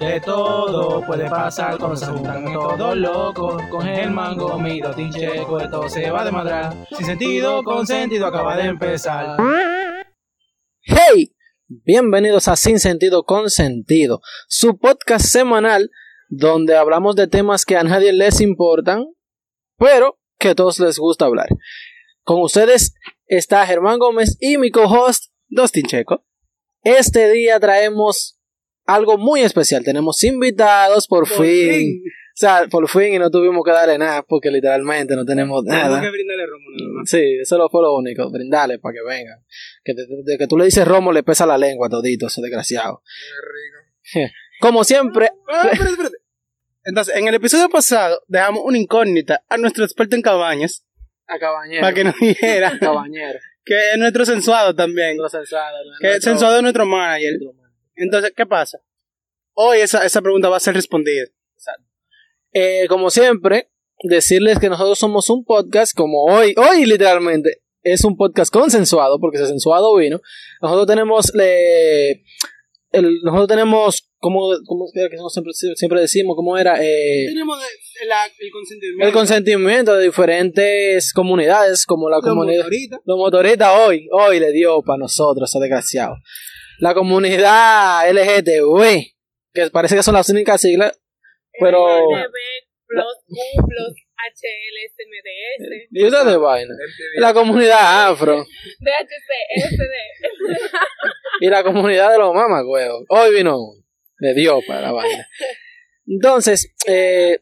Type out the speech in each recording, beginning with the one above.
De todo puede pasar cuando se juntan todos locos. Con el mango, mi tincheco, esto se va de madrar. Sin sentido, con sentido, acaba de empezar. ¡Hey! Bienvenidos a Sin Sentido con Sentido, su podcast semanal donde hablamos de temas que a nadie les importan, pero que a todos les gusta hablar. Con ustedes está Germán Gómez y mi co-host Dustin Checo. Este día traemos algo muy especial. Tenemos invitados por, fin. O sea, por fin y no tuvimos que darle nada porque literalmente no tenemos nada. que brindarle romo nada más. Sí, eso fue lo único, brindarle para que vengan. Que, te- de que tú le dices romo le pesa la lengua todito, ese desgraciado. Como siempre, Ah, espérate, espérate. Entonces, en el episodio pasado dejamos una incógnita a nuestro experto en cabañas a cabañero. para que nos dijera Cabañero. que es nuestro sensuado también. Nuestro sensuado, Que el nuestro- sensuado es nuestro manager. Entonces, ¿qué pasa? Hoy esa, esa pregunta va a ser respondida. Eh, como siempre, decirles que nosotros somos un podcast como hoy, hoy literalmente es un podcast consensuado porque ese sensuado vino. Nosotros tenemos le- el- nosotros tenemos como como siempre, siempre decimos cómo era eh, Tenemos el, la- el consentimiento. el consentimiento de diferentes comunidades como la Los comunidad motoristas. los motoristas hoy hoy le dio para nosotros ese desgraciado la comunidad LGTB que parece que son las únicas siglas pero HLSMDS y eso de vaina la comunidad afro DHC y la comunidad de los mamagüeos. Hoy vino uno. Le dio para la vaina. Entonces, eh,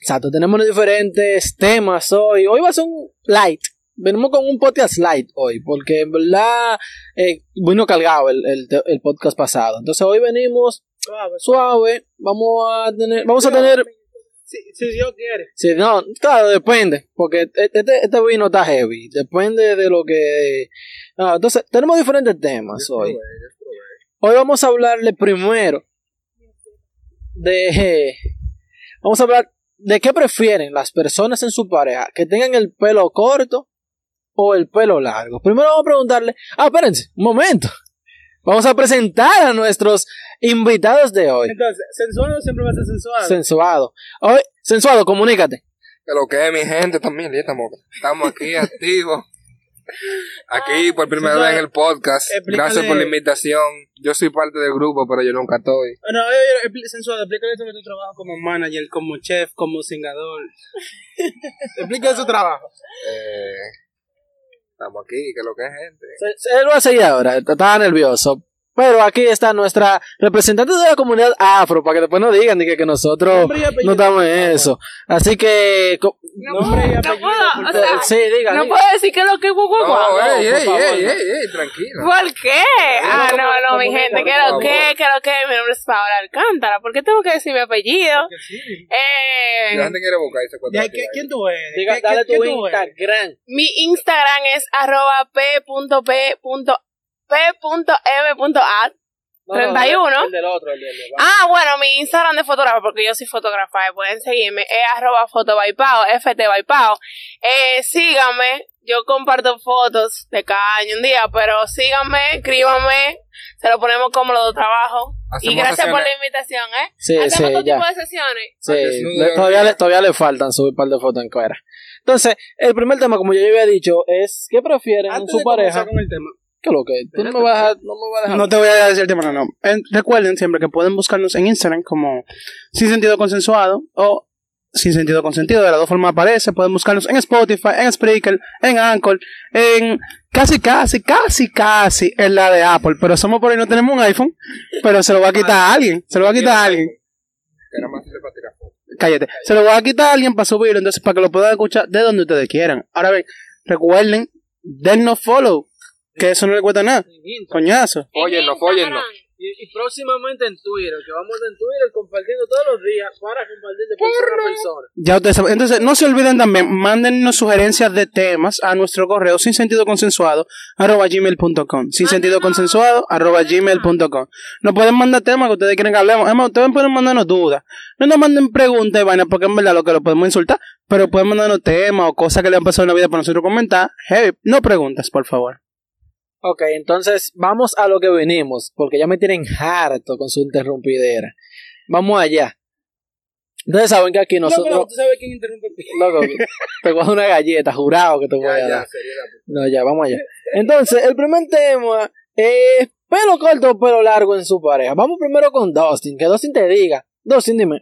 exacto, tenemos diferentes temas hoy. Hoy va a ser un light. Venimos con un podcast light hoy, porque en verdad eh, vino cargado el, el, el podcast pasado. Entonces hoy venimos suave. Vamos a tener, vamos a tener Si, si Dios quiere. Sí, no, claro, depende, porque este, este vino está heavy, depende de lo que... Ah, entonces, tenemos diferentes temas hoy. Hoy vamos a hablarle primero de... Vamos a hablar de qué prefieren las personas en su pareja, que tengan el pelo corto o el pelo largo. Primero vamos a preguntarle... Ah, espérense, un momento. Vamos a presentar a nuestros invitados de hoy. Entonces, sensuado siempre va a ser sensuado. Sensuado. Hoy, sensuado, comunícate. Que lo que es mi gente también, estamos, estamos aquí activos. Aquí por primera vez en el podcast. Explícale- Gracias por la invitación. Yo soy parte del grupo, pero yo nunca estoy. Oye, expli- sensuado, explícale sobre tu trabajo como manager, como chef, como singador. Explícale su trabajo. Eh, estamos aquí, que lo que es gente. Se- se- Él va a seguir ahora, estaba nervioso. Pero aquí está nuestra representante de la comunidad afro, para que después no digan ni que, que nosotros no estamos en eso. Así que... no, Nombre y no apellido, puedo por o sea sí, diga, no diga. puedo decir que lo que guau guau No, ey, por ey, favor, ey, no. ey, ey, tranquila. ¿Por qué? Ah, no, no, mi gente, que lo que, que lo que, mi nombre es Paola Alcántara. ¿Por qué tengo que decir mi apellido? Eh, la gente quiere buscar ese Ya, ¿qué- ¿Quién tú eres? Diga, ¿Qué- dale qué- tu? Instagram. mi Instagram es arroba p.p.p.m.a. No, no, 31. El otro, el del el Ah, bueno, mi Instagram de fotógrafo, porque yo soy fotógrafa pueden seguirme, es arroba fotobaipao, ftbaipao. Eh, síganme, yo comparto fotos de cada año un día, pero síganme, escríbanme, se lo ponemos como los dos trabajos. Y gracias por la invitación, ¿eh? Sí, sí, ya. de. Sí, todavía, le, todavía le faltan subir un par de fotos en cuera. Entonces, el primer tema, como yo ya había dicho, es ¿qué prefieren su de pareja? con el tema, ¿Qué es lo que? Tú no me vas a dejar, no me vas a dejar. No te voy a decir el tema, no, no. En- recuerden siempre que pueden buscarnos en Instagram como Sin Sentido Consensuado o Sin Sentido Consentido. De las dos formas aparece. Pueden buscarnos en Spotify, en Spreaker, en Anchor, en casi, casi, casi, casi en la de Apple. Pero somos por ahí, no tenemos un iPhone. Pero se lo va a quitar a alguien. Se lo va a quitar a alguien. Cállate. Se lo va a quitar a alguien para subirlo. Entonces, para que lo puedan escuchar de donde ustedes quieran. Ahora bien, recuerden, dennos follow. Que eso no le cuesta nada. Coñazo. Fóllenlo, En fóllenlo. Y, y próximamente en Twitter, que vamos en Twitter compartiendo todos los días para compartir de persona a persona. Ya ustedes saben. Entonces, no se olviden también, mándennos sugerencias de temas a nuestro correo sin sentido consensuado arroba gmail.com. Sin sentido consensuado arroba gmail.com. Nos pueden mandar temas que ustedes quieren que hablemos. Además, ustedes pueden mandarnos dudas. No nos manden preguntas y vainas porque en verdad lo que lo podemos insultar. Pero pueden mandarnos temas o cosas que le han pasado en la vida para nosotros comentar. Hey, no preguntas, por favor. Ok, entonces vamos a lo que venimos, porque ya me tienen harto con su interrumpidera. Vamos allá. Ustedes saben que aquí nosotros. Loco, ¿tú sabes quién interrumpe? Loco, te voy a dar una galleta, jurado que te voy a dar. ya. No, ya, vamos allá. Entonces, el primer tema es pelo corto o pelo largo en su pareja. Vamos primero con Dustin, que Dustin te diga. Dustin, dime,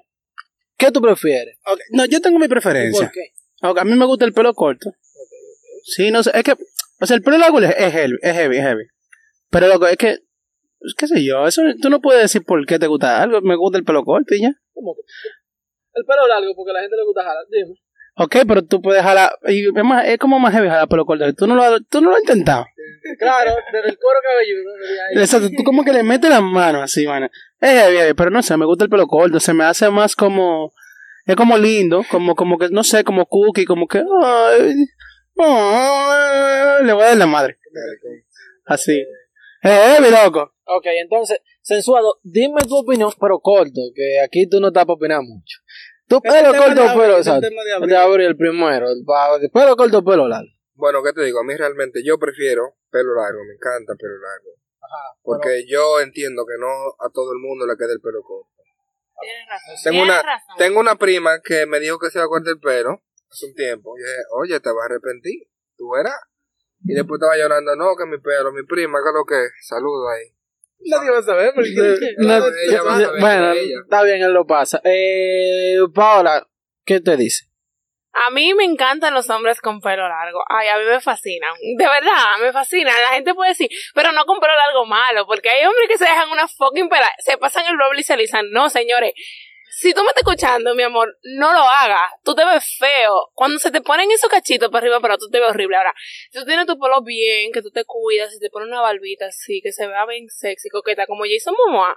¿qué tú prefieres? Ok, No, yo tengo mi preferencia. qué? Ok, a mí me gusta el pelo corto. Sí, no sé, es que, o sea, el pelo largo es es heavy, es heavy, es heavy. Pero loco, es que, pues, qué sé yo, eso tú no puedes decir por qué te gusta algo, me gusta el pelo corto y ya. ¿Cómo que? El pelo largo, porque a la gente le gusta jalar. Dime. Ok, pero tú puedes jalar, y es, más, es como más heavy jalar pelo corto, tú no lo, has- tú no lo has intentado. Claro, desde el cuero cabelludo. Exacto, tú como que le metes las manos así, mano. Es heavy, heavy, pero no sé, me gusta el pelo corto, se me hace más como, es como lindo, como, como que, no sé, como cookie, como que, ay, ay, le voy a dar la madre. Así. Es heavy, loco. Ok, entonces, sensuado, dime tu opinión, pero corto, que aquí tú no estás para opinar mucho. Tu pelo corto o pelo, exacto. De abrir el primero, el de corto o pelo largo. Bueno, ¿qué te digo? A mí realmente yo prefiero pelo largo, me encanta pelo largo. Porque yo entiendo que no a todo el mundo le queda el pelo corto. Tienes razón. Tengo Tienes una, razón. tengo una prima que me dijo que se iba a cortar el pelo hace un tiempo. Y yo dije, oye, te vas a arrepentir, tú verás. Y después estaba llorando, no, que mi pelo, mi prima, que lo que, saludo ahí. Nadie va a saber, porque... No, ella va a saber, bueno, ella. está bien, él lo pasa. Eh, Paola, ¿qué te dice? A mí me encantan los hombres con pelo largo. Ay, a mí me fascinan. De verdad, me fascinan. La gente puede decir, pero no con pelo largo malo, porque hay hombres que se dejan una fucking pela, se pasan el roble y se alisan. No, señores. Si tú me estás escuchando, mi amor, no lo hagas. Tú te ves feo. Cuando se te ponen esos cachitos para arriba, pero tú te ves horrible. Ahora, si tú tienes tu pelo bien, que tú te cuidas, si te pones una barbita así, que se vea bien sexy, coqueta, como Jason Momoa,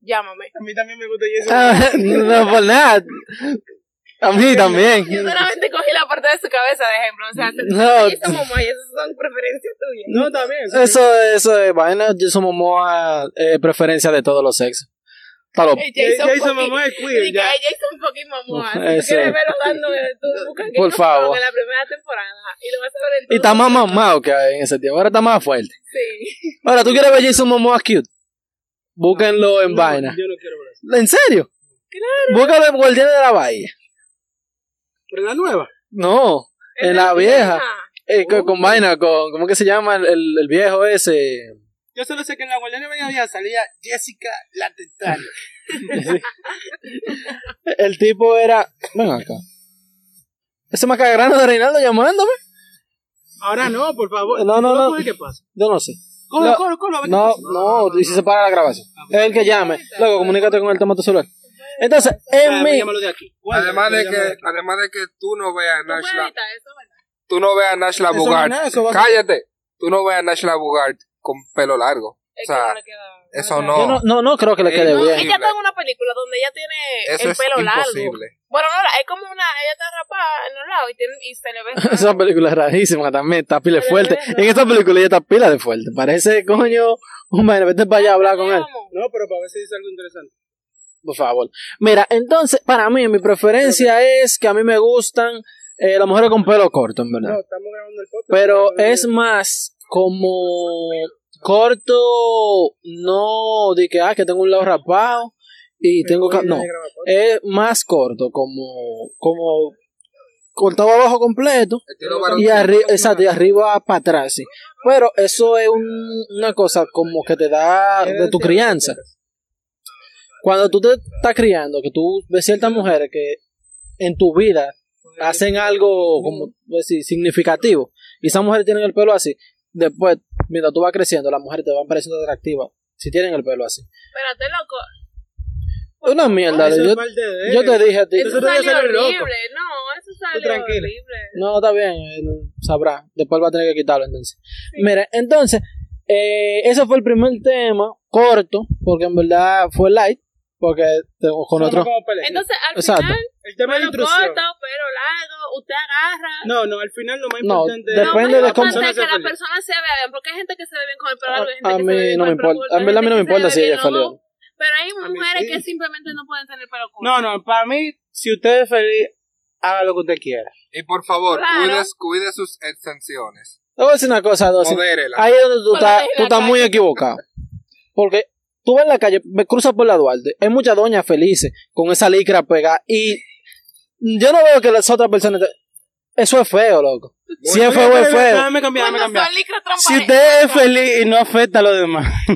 llámame. A mí también me gusta eso. Ah, no, por nada. A mí también. Yo solamente cogí la parte de su cabeza de ejemplo. O sea, te No. Jason Momoa y esas son preferencias tuyas. No, también. Eso, eso es vaina. Jason Momoa eh, preferencia de todos los sexos. Está lo- Eh, Jason fucking- Momoa es queer, y que ya. hay Jason fucking Momoa. Si tú Eso. quieres verlo dando, tú buscas Game Por favor. En la primera temporada y lo vas a ver en Y está más mamado que en ese tiempo. Ahora está más fuerte. Sí. Ahora, ¿tú quieres ver Jason Momoa cute? Búsquenlo en vaina. Yo no quiero ver eso. ¿En serio? Claro. Búscalo en Guardianes de la Bahía. ¿Pero la nueva? No, en la la vieja. vieja. Eh, con, con vaina, con, ¿cómo que se llama el, el- el viejo ese? Yo solo sé que en la Guardiana Media salía Jessica la. El tipo era. Ven acá. Ese macagrano de Reinaldo llamándome. Ahora no, por favor. No, no, no. ¿Qué pasa? Yo no sé. Coge, No. coge, coge. No, no, y si se para la grabación. Es el que llame. Luego, comunícate con el tema de tu celular. Entonces, en Ah, de aquí. Guarda, Además de que, además de que tú no veas a Nashla, tú no veas a Nashla Bugart. Cállate. Tú no veas a Nashla Bugart con pelo largo. Es O sea, que no le queda- eso le no. Yo no, no, no creo que le quede bien. Ella está en una película donde ella tiene Eso el es pelo largo. imposible. Bueno, no, es como una, ella está rapada en los lados y, tiene, y se le ve. Esa película es rarísima también, está pila de Pero fuerte. es. En esta película ella está pila de fuerte. Parece, coño, un vaina, vete para allá a hablar con él. No, pero para ver si dice algo interesante. Por favor. Mira, entonces, para mí, mi preferencia es que a mí me gustan eh, las mujeres con pelo corto, en verdad. No, estamos grabando el podcast. Pero es más como corto, no de que, ah, que tengo un lado rapado y tengo que... No, es más corto, como, como cortado abajo completo y arriba, exacto, y arriba para atrás, sí. Pero eso es un- una cosa como que te da de tu crianza. Cuando tú te estás criando, que tú ves ciertas mujeres que en tu vida hacen algo como pues, sí, significativo y esas mujeres tienen el pelo así, después, mientras tú vas creciendo, las mujeres te van pareciendo atractivas si tienen el pelo así. Espérate, loco. Una mierda. Yo, te dije a ti. Eso Eso salió loco. No, eso salió horrible. No, está bien, él sabrá. Después va a tener que quitarlo entonces. Mira, entonces, eh, ese fue el primer tema, corto, porque en verdad fue light, porque tengo con Suena otro... como pelea. Entonces, al Exacto. final, el tema de intrusión. corto, pelo largo, usted agarra. No, no, al final lo más No, importante depende lo más de cómo- importante es que sea la feliz. persona se vea bien, porque hay gente que se ve bien con el pelo largo y hay gente A que se ve mí bien no con me el pelo importa, corto, en hay verdad a mí gente no me que se importa ve si bien ella es feliz. dos, Pero hay A mí mujeres sí. que simplemente no pueden tener pelo corto. No, no, para mí, si usted es feliz, haga lo que usted quiera. Y por favor, Claro. cuide, cuide sus extensiones. Te voy a decir una cosa. Modérela. Ahí es donde tú Por la estás, tú estás muy calle. equivocado. Porque tú vas en la calle, me cruzas por la Duarte, hay muchas doñas felices con esa licra pegada y yo no veo que las otras personas... Eso es feo, loco. Si es feo, es feo. Déjame cambiar, déjame Cuando cambiar. son licra Si usted es feliz y no afecta a los demás.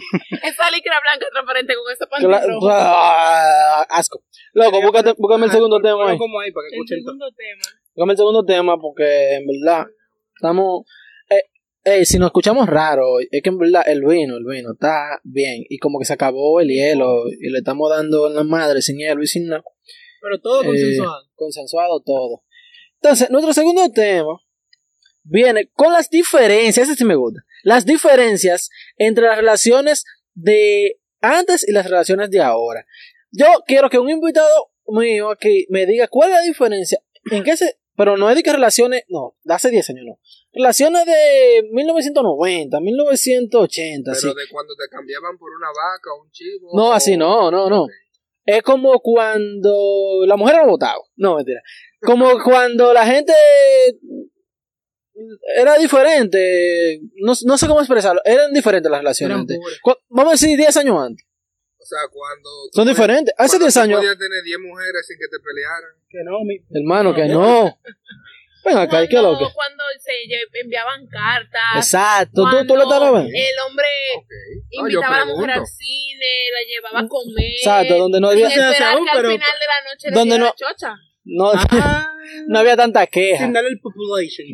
esa licra blanca transparente con ese pantalón rojo. ah, asco. Loco, búscate, búscame el segundo tema ahí. Ponlo como ahí para que El escuchen segundo tema. Búscame el segundo tema porque en verdad estamos... Eh, eh, si nos escuchamos raro, es que en verdad el vino, el vino está bien y como que se acabó el hielo y le estamos dando en la madre sin hielo y sin nada. Pero todo Eh, consensuado. consensuado todo. Entonces, nuestro segundo tema viene con las diferencias, ese sí me gusta, las diferencias entre las relaciones de antes y las relaciones de ahora. Yo quiero que un invitado mío aquí me diga cuál es la diferencia, en qué se, pero no es de que relaciones, no, de hace 10 años no, relaciones de 1990, 1980, Pero sí. de cuando te cambiaban por una vaca o un chivo. No, o- así no, no, no. Es como cuando la mujer era votado. No, mentira. Como cuando la gente era diferente. No, no sé cómo expresarlo. Eran diferentes las relaciones. Eran antes. Vamos a decir 10 años antes. O sea, cuando. Son podías- diferentes. Hace cuando 10 tú años. podías tener 10 mujeres sin que te pelearan. Que no, mi... Hermano, que no. Ven acá, ¿y qué lo que? Cuando, cuando se enviaban cartas. Exacto. ¿Tú, tú lo cuando estás viendo? El hombre Ok. No, yo invitaba a la mujer al cine, la llevaba a comer. Exacto, donde no había, aún, que al pero- final de la noche le donde diera no- chocha. no, Ah, no había tanta queja. sin darle el population.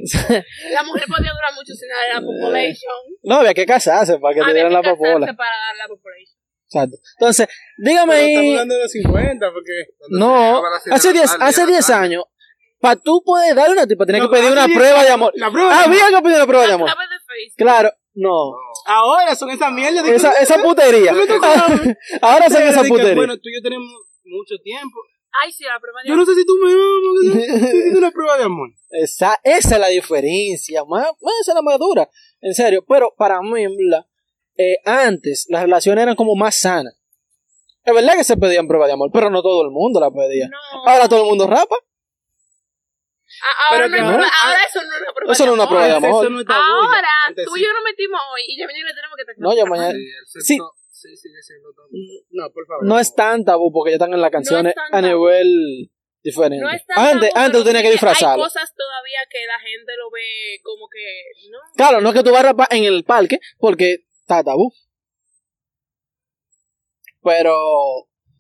La mujer podía durar mucho sin dar la population. No había que casarse para que te Había dieran que la popola. para dar la population. Exacto. Entonces, dígame ahí. estamos hablando de los 50, porque... No, la hace 10 al día hace de la 10 tarde. años, para tú poder darle una tipa, tenías No, que pedir hace una 10 prueba de amor. La prueba de amor. Había que pedir una prueba de A amor. través de Facebook. Claro, no. No. Ahora son esa mierda de... Esa, esa putería. Ahora son esa de que, putería. Bueno, tú y yo tenemos mucho tiempo. Ay, sí, la prueba de Yo no sé si tú me amas, una prueba de amor. Esa, esa es la diferencia, más, más esa es la más dura. En serio, pero para mí, eh, antes las relaciones eran como más sanas. Es verdad que se pedían pruebas de amor, pero no todo el mundo la pedía. No. Ahora todo el mundo rapa. Ahora, Pero no, no. ahora eso no es una prueba Eso no es una prueba de amor. no. Ahora, Antes tú sí. y yo nos metimos hoy y ya mañana tenemos que estar No, ya mañana. Sí, Sí. sigue siendo tabú. No, por favor. No es tan tabú porque ya están en las canciones a nivel diferente. No es tan antes, tabú, antes tú tenías que sí Hay cosas todavía que la gente lo ve como que, ¿no? Claro, no es que tú vas a rapar en el parque porque está tabú. Pero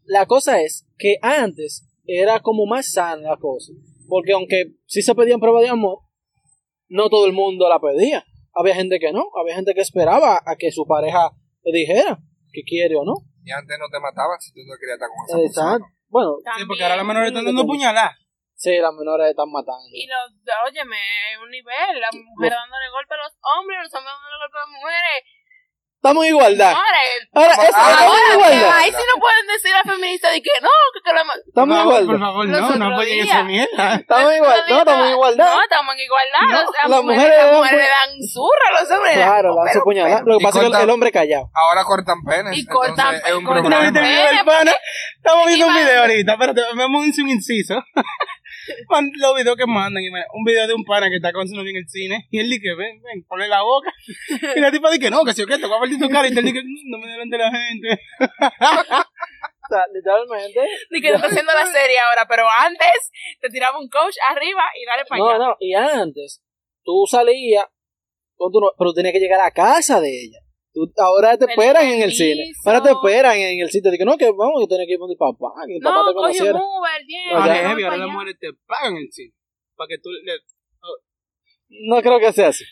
la cosa es que antes era como más sana la cosa. Porque aunque sí se pedían pruebas de amor, no todo el mundo la pedía. Había gente que no, había gente que esperaba a que su pareja le dijera que quiere o no. Y antes no te mataban si tú no querías estar con esa persona. Exacto. Bueno, Sí, porque ahora las menores están dando puñaladas. sí, las menores están matando. Y los, óyeme, es un nivel, las mujeres dándole golpe a los hombres, los hombres dándole golpe a las mujeres. Estamos en igualdad. Ahora, es- Ah, estamos en ahora, que igualdad. ahí sí no pueden decir a feministas de que no, que, que la Estamos en Por favor, por igualdad. favor, Los no, no días. esa mierda. Estamos en igualdad. No, estamos en igualdad. No, estamos en igualdad. No, o sea, las mujeres, mujeres las dan mujeres dan zurra, los hombres dan- Claro, la pero- su puñalada. Lo que pasa es que el- hombre callado. Ahora cortan penes. Y cortan entonces es un pe- cortan ¿No problema. Estamos viendo un video ahorita. Vamos a un inciso. Los videos que mandan. y me- Un video de un pana que está con su novia en el cine. Y él dice, ven, ven, ponle la boca. Y la tipa dice, no, que si o qué, te voy a partir tu cara. Y él dice, no me delante de la gente. O sea, literalmente. Ni que está haciendo la serie ahora, pero antes te tiraba un coach arriba y dale para No, allá. no. Y antes, tú salías, con tu no- pero tú tenías que llegar a la casa de ella. Tú, ahora te esperan en el cine. Ahora te esperan en el sitio. Dije, no, que vamos, yo tenía que ir con mi papá. Que mi papá No, te coge un conociera. Uber, bien. No, Ahora, ya. heavy, las mujeres te pagan el cine. Para que tú le... No creo que sea así.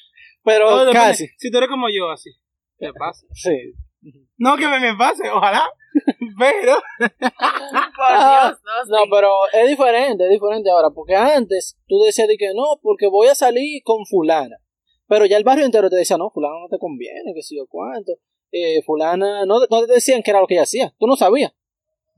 Pero No, depende. casi. Si tú eres como yo, así. Te pasa. Sí. No que me, me pase, ojalá. Pero... Por Dios, no, pero es diferente, es diferente ahora, porque antes tú decías de que no, porque voy a salir con fulana. Pero ya el barrio entero te decía, no, fulana no te conviene, que si yo cuánto. Eh, fulana, no, no te decían que era lo que ella hacía, tú no sabías.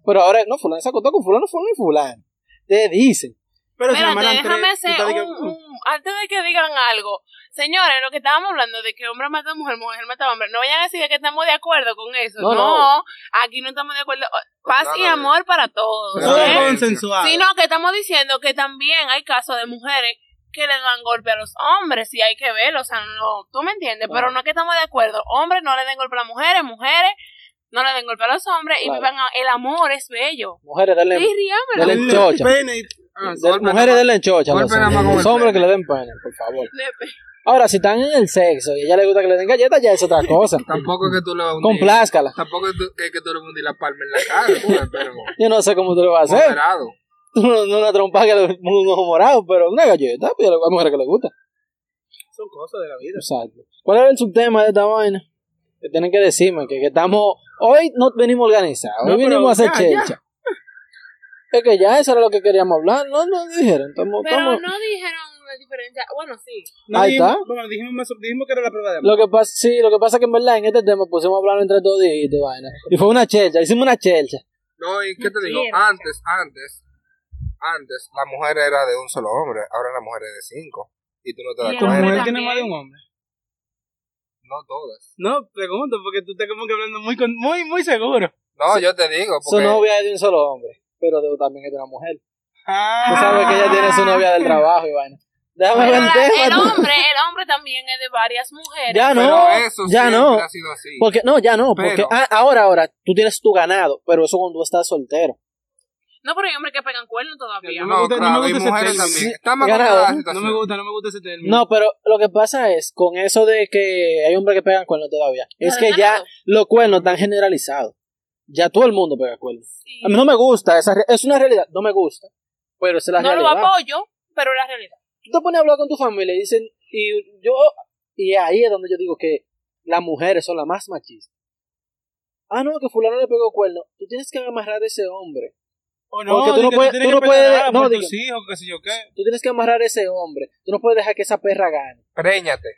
Pero ahora, no, fulana se acostó con fulano, fulano y fulano. Te dicen. Pero si Espérate, déjame hacer un, un- Antes de que digan algo, señores, lo que estábamos hablando de que hombre mata a mujer, mujer mata a hombre, no vayan a decir que estamos de acuerdo con eso. No, No, no. aquí no estamos de acuerdo. Paz y amor para todos. Todo ¿eh? es consensuado. Sino que estamos diciendo que también hay casos de mujeres que le dan golpe a los hombres y hay que verlo, o sea, no, tú me entiendes, pero no es que estamos de acuerdo, hombres no le den golpe a las mujeres, mujeres no le den golpe a los hombres y vivan a- el amor es bello. Mujeres, denle, Sí, chocha. Ah, De- mujeres, denle chocha. a Los hombres, Los que le den pene, por favor. Lepe. Ahora, si están en el sexo y a ella le gusta que le den galletas, ya es otra cosa. Tampoco es que tú le vas a hundir. Complázcala. Tampoco es que, que tú le vas a hundir la palma en la cara, pero Yo no sé cómo tú lo vas a hacer. moderado. Una trompa que le un ojo morado, pero una galleta, pues hay mujeres que le gusta. Son cosas de la vida. Exacto. ¿Cuál era el subtema de esta vaina? Que tienen que decirme que, que estamos. Hoy no venimos organizados, hoy No, pero vinimos a hacer ya, ya. chelcha. Es que ya eso era lo que queríamos hablar. No, no dijeron. Estamos, Pero estamos- no dijeron la diferencia. Bueno, sí. No, Ahí dijimos, está. Bueno, dijimos, más- dijimos que era la prueba de amor. Lo que pasa, sí, lo que pasa es que en verdad en este tema pusimos a hablar entre todos y vaina. Y fue una chelcha, hicimos una chelcha. No, y qué te digo, antes, antes, antes, la mujer era de un solo hombre, ahora la mujer es de cinco. Y tú no te das Y el ¿Tu mujer cuenta. tiene más de un hombre? No todas. No, pregunto, porque tú estás como que hablando muy, con- muy, muy seguro. No, yo te digo, Su porque novia es de un solo hombre, pero de- también es de una mujer. Ah. Tú sabes que ella tiene su novia del trabajo y vaina. Déjame Pero ver el la- tema. el hombre, el hombre también es de varias mujeres. Ya no, pero eso ya no. ha sido así. Porque, no, ya no, porque ah, ahora, ahora, tú tienes tu ganado, pero eso cuando tú estás soltero. No, pero hay hombres que pegan cuernos todavía. No me no, gusta- no me gusta ese mujeres término. Sí, la No me gusta, no me gusta ese término. No, pero lo que pasa es, con eso de que hay hombres que pegan cuernos todavía, es que ya los cuernos están generalizados. Ya todo el mundo pega cuernos. Sí. A mí no me gusta, esa es una realidad, no me gusta, pero es la no lo realidad. apoyo, pero es la realidad. Tú te pones a hablar con tu familia y dicen, y yo, y ahí es donde yo digo que las mujeres son las más machistas. Ah, no, que fulano le pegó cuerno. Tú tienes que amarrar a ese hombre. O no, porque tú no que puedes- tienes tú no que puedes- pelear no, por tus que- hijos, qué sé yo qué. Tú tienes que amarrar a ese hombre. Tú no puedes dejar que esa perra gane. Préñate.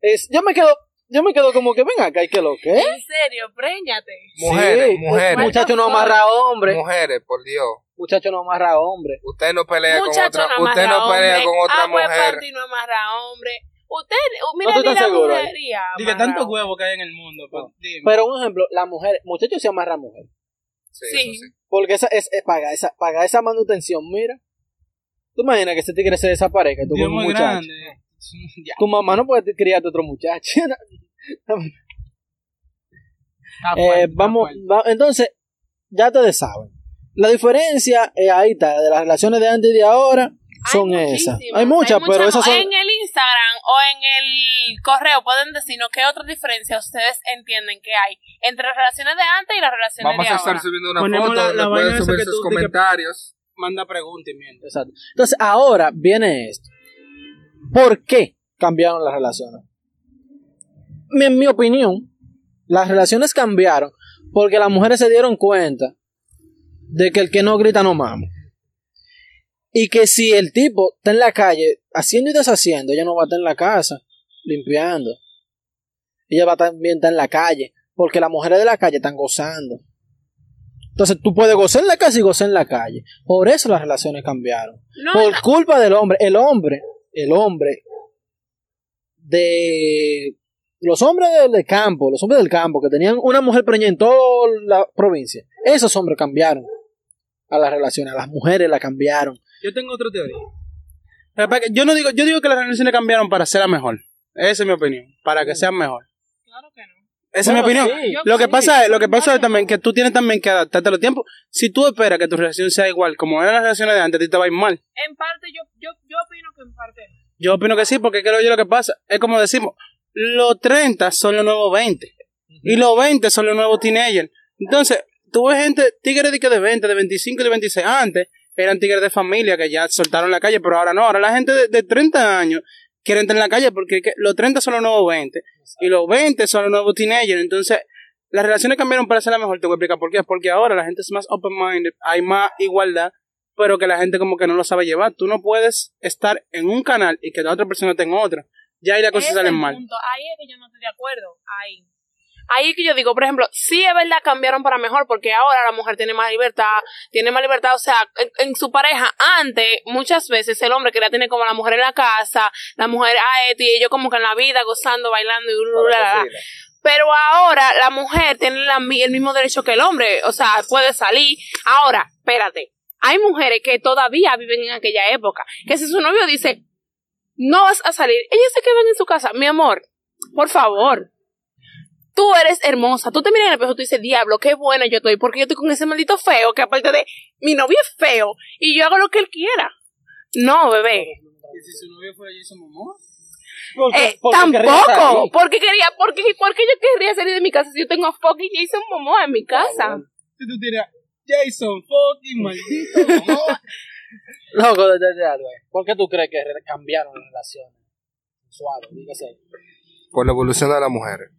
Es, yo me quedo, yo me quedo como que ven acá, ¿y qué lo que? En serio, préñate. Mujeres, Sí, mujeres, Muchacho no amarra a hombre. mujeres, por Dios. Muchacho no amarra a hombre. Usted no pelea con otra, no usted no pelea hombre. con otra Agua de mujer. panty no amarra hombre. Usted, uh, mira, ¿No tú ni la seguro? mujería. Dije, amarra tanto hombre. huevo que hay en el mundo. pues, dime. Pero un ejemplo, la mujer, muchacho se amarra a mujer. Sí, Sí. eso sí. Porque esa es, es paga esa, paga esa manutención, mira. ¿Tú imaginas que ese tigre se desaparezca tú Dios con un muy muchacho? grande. Tu mamá no puede criarte otro muchacho. Está Eh, fuerte, vamos, va- entonces, ya ustedes saben. La diferencia, eh, ahí está, de las relaciones de antes y de ahora, son Hay esas. Hay muchas, pero muchas. esas son... En el Instagram o en el correo pueden decirnos qué otras diferencias ustedes entienden que hay entre las relaciones de antes y las relaciones Vamos de a estar ahora. subiendo una Ponemos foto la- donde la pueden subir que sus comentarios. Manda preguntas y miente. Exacto. Entonces, ahora viene esto. ¿Por qué cambiaron las relaciones? Mi- En mi opinión, las relaciones cambiaron porque las mujeres se dieron cuenta de que el que no grita no mama. Y que si el tipo está en la calle haciendo y deshaciendo, ella no va a estar en la casa limpiando. Ella va a también estar en la calle porque las mujeres de la calle están gozando. Entonces tú puedes gozar en la casa y gozar en la calle. Por eso las relaciones cambiaron. No, Por no, culpa del hombre. El hombre, el hombre de los hombres del de campo, los hombres del campo que tenían una mujer preñada en toda la provincia, esos hombres cambiaron a las relaciones, a las mujeres la cambiaron. Yo tengo otra teoría. Yo no digo, yo digo que las relaciones cambiaron para ser mejor. Esa es mi opinión. Para que sean mejor. claro que no. Esa Bueno, es mi opinión. sí. Lo que sí, pasa es, lo que pasa es también que tú tienes también que adaptarte a los tiempos. Si tú esperas que tu relación sea igual como eran las relaciones de antes, a ti te va a ir mal. En parte, yo, yo, yo opino que en parte no. Yo opino que sí, porque creo yo lo que pasa es como decimos, los 30 son los nuevos 20 y los 20 son los nuevos teenagers. Entonces, tú ves gente, tigres de, que de 20, de 25 y de 26 antes, eran tigres de familia que ya soltaron la calle, pero ahora no, ahora la gente de, de 30 años quiere entrar en la calle porque que los 30 son los nuevos 20 y los 20 son los nuevos teenagers. Entonces, las relaciones cambiaron para ser la mejor. Te voy a explicar por qué. Porque ahora la gente es más open-minded, hay más igualdad, pero que la gente como que no lo sabe llevar. Tú no puedes estar en un canal y que la otra persona esté en otra. Ya ahí las cosas salen mal. punto. Ahí es que yo no estoy de acuerdo. Ahí. Ahí es que yo digo, por ejemplo, sí es verdad cambiaron para mejor porque ahora la mujer tiene más libertad, tiene más libertad, o sea, en, en su pareja, antes muchas veces el hombre quería tener como la mujer en la casa, la mujer a esto y ellos como que en la vida gozando, bailando y bla, bla, bla. Pero ahora la mujer tiene la el mismo derecho que el hombre, o sea, puede salir. Ahora, espérate, hay mujeres que todavía viven en aquella época, que si su novio dice, no vas a salir, ellas se quedan en su casa, mi amor, por favor. Tú eres hermosa. Tú te miras en el espejo y tú dices, diablo, qué buena yo estoy, porque yo estoy con ese maldito feo, que aparte de mi novio es feo, y yo hago lo que él quiera. No, bebé. ¿Y si su novio fuera Jason Momoa? Eh, tampoco. ¿Por qué quería, por qué, por qué yo querría salir de mi casa si yo tengo a fucking Jason Momoa en mi casa? Si tú tienes Jason fucking maldito Momoa. Loco, desde algo. eh. ¿Por qué tú crees que cambiaron las relaciones? Suave, dígase. Por la evolución de las mujeres.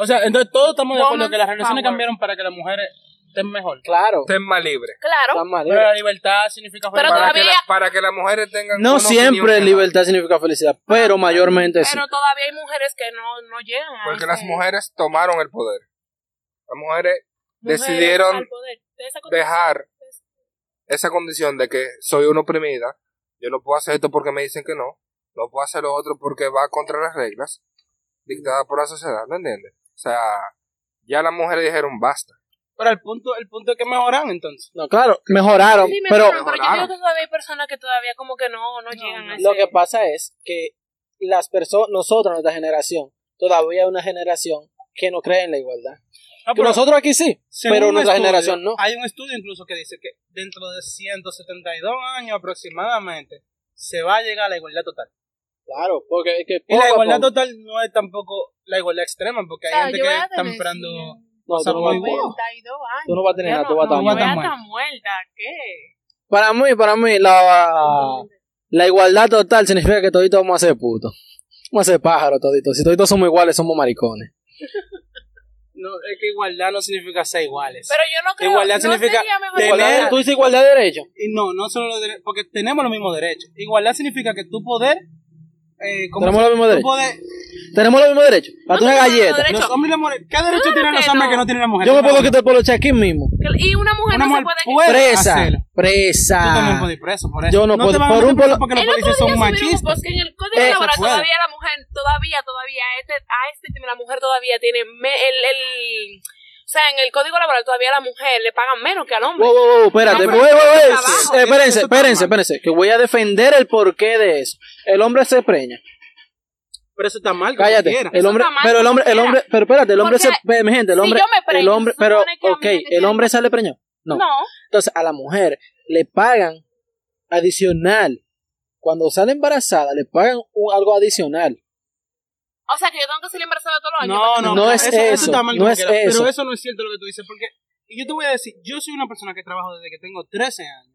O sea, entonces todos estamos de acuerdo Woman's que las relaciones power. cambiaron para que las mujeres estén mejor. Claro. Estén más libres. Claro. Están Pero la libertad significa Pero felicidad. Para que, todavía- la- para que las mujeres tengan. No una siempre opinión libertad significa felicidad, pero mayormente sí. Pero todavía hay mujeres que no, no llegan a Porque ese- las mujeres tomaron el poder. Las mujeres mujeres decidieron al poder. De esa cosa- dejar esa condición de que soy una oprimida. Yo no puedo hacer esto porque me dicen que no. No puedo hacer lo otro porque va contra las reglas dictadas por la sociedad. ¿No entiendes? O sea, ya las mujeres dijeron basta. Pero el punto, el punto es que mejoran entonces. No, claro, mejoraron, Sí, me pero yo Mejoraron. digo que todavía hay personas que todavía como que no, no, llegan a ese... lo que pasa es que las personas, nosotros, nuestra generación, todavía hay una generación que no cree en la igualdad. Ah, pero nosotros aquí sí, pero nuestra estudio, generación no. Hay un estudio incluso que dice que dentro de 172 años aproximadamente se va a llegar a la igualdad total. Claro, porque es que Y la a igualdad total no es tampoco la igualdad extrema, porque O sea, hay gente que está cien- No, tú no vas- muy buenas. 92 años. tú no vas a tener nada, tú no, vas a no, estar voy a voy a estar estar muerta. ¿Qué? Para mí, para mí, la, la igualdad total significa que toditos vamos a ser putos. Vamos a ser pájaros toditos. Si toditos somos iguales, somos maricones. No, es que igualdad no significa ser iguales. Pero yo no creo... Igualdad no significa sería mejor tener- Igualdad- tú dices igualdad de derechos. Y no, no solo los derechos, porque tenemos los mismos derechos. Igualdad significa que tu poder... Eh, ¿cómo Tenemos los mismos tu derechos. poder- Tenemos los mismos derechos. A No una los galleta. los hombres y las mujeres... ¿Qué derecho Claro tienen los hombres no. que no tienen las mujeres? Yo me puedo quitar el poloche aquí mismo. Y una mujer Una no mujer se puede... puede Presa. Presa. Tú también puedes ir preso por eso. Yo no puedo- van a por un polo- porque los policías son machistas. en el código Eh, laboral puede. todavía la mujer, todavía, todavía, a este, a este tema, la mujer todavía tiene me- el, el, o sea, en el código laboral todavía a la mujer le pagan menos que al hombre. Wow, wow, wow, espérate. No. Eh, Espérense, espérense, espérense. Que voy a defender el porqué de eso. El hombre se preña. Pero eso está mal. Cállate. quiera. El hombre, pero el hombre, el hombre, pero espérate, el hombre se, mi gente, el si hombre, yo me preño, el hombre, pero, ok, el hombre sale preñado. No. No. Entonces, a la mujer le pagan adicional. Cuando sale embarazada, le pagan un- algo adicional. O sea, que yo tengo que salir embarazada todos los años. No, no, No es eso, eso, está mal no como es eso. Pero eso no es cierto lo que tú dices, porque y yo te voy a decir, yo soy una persona que trabajo desde que tengo 13 años.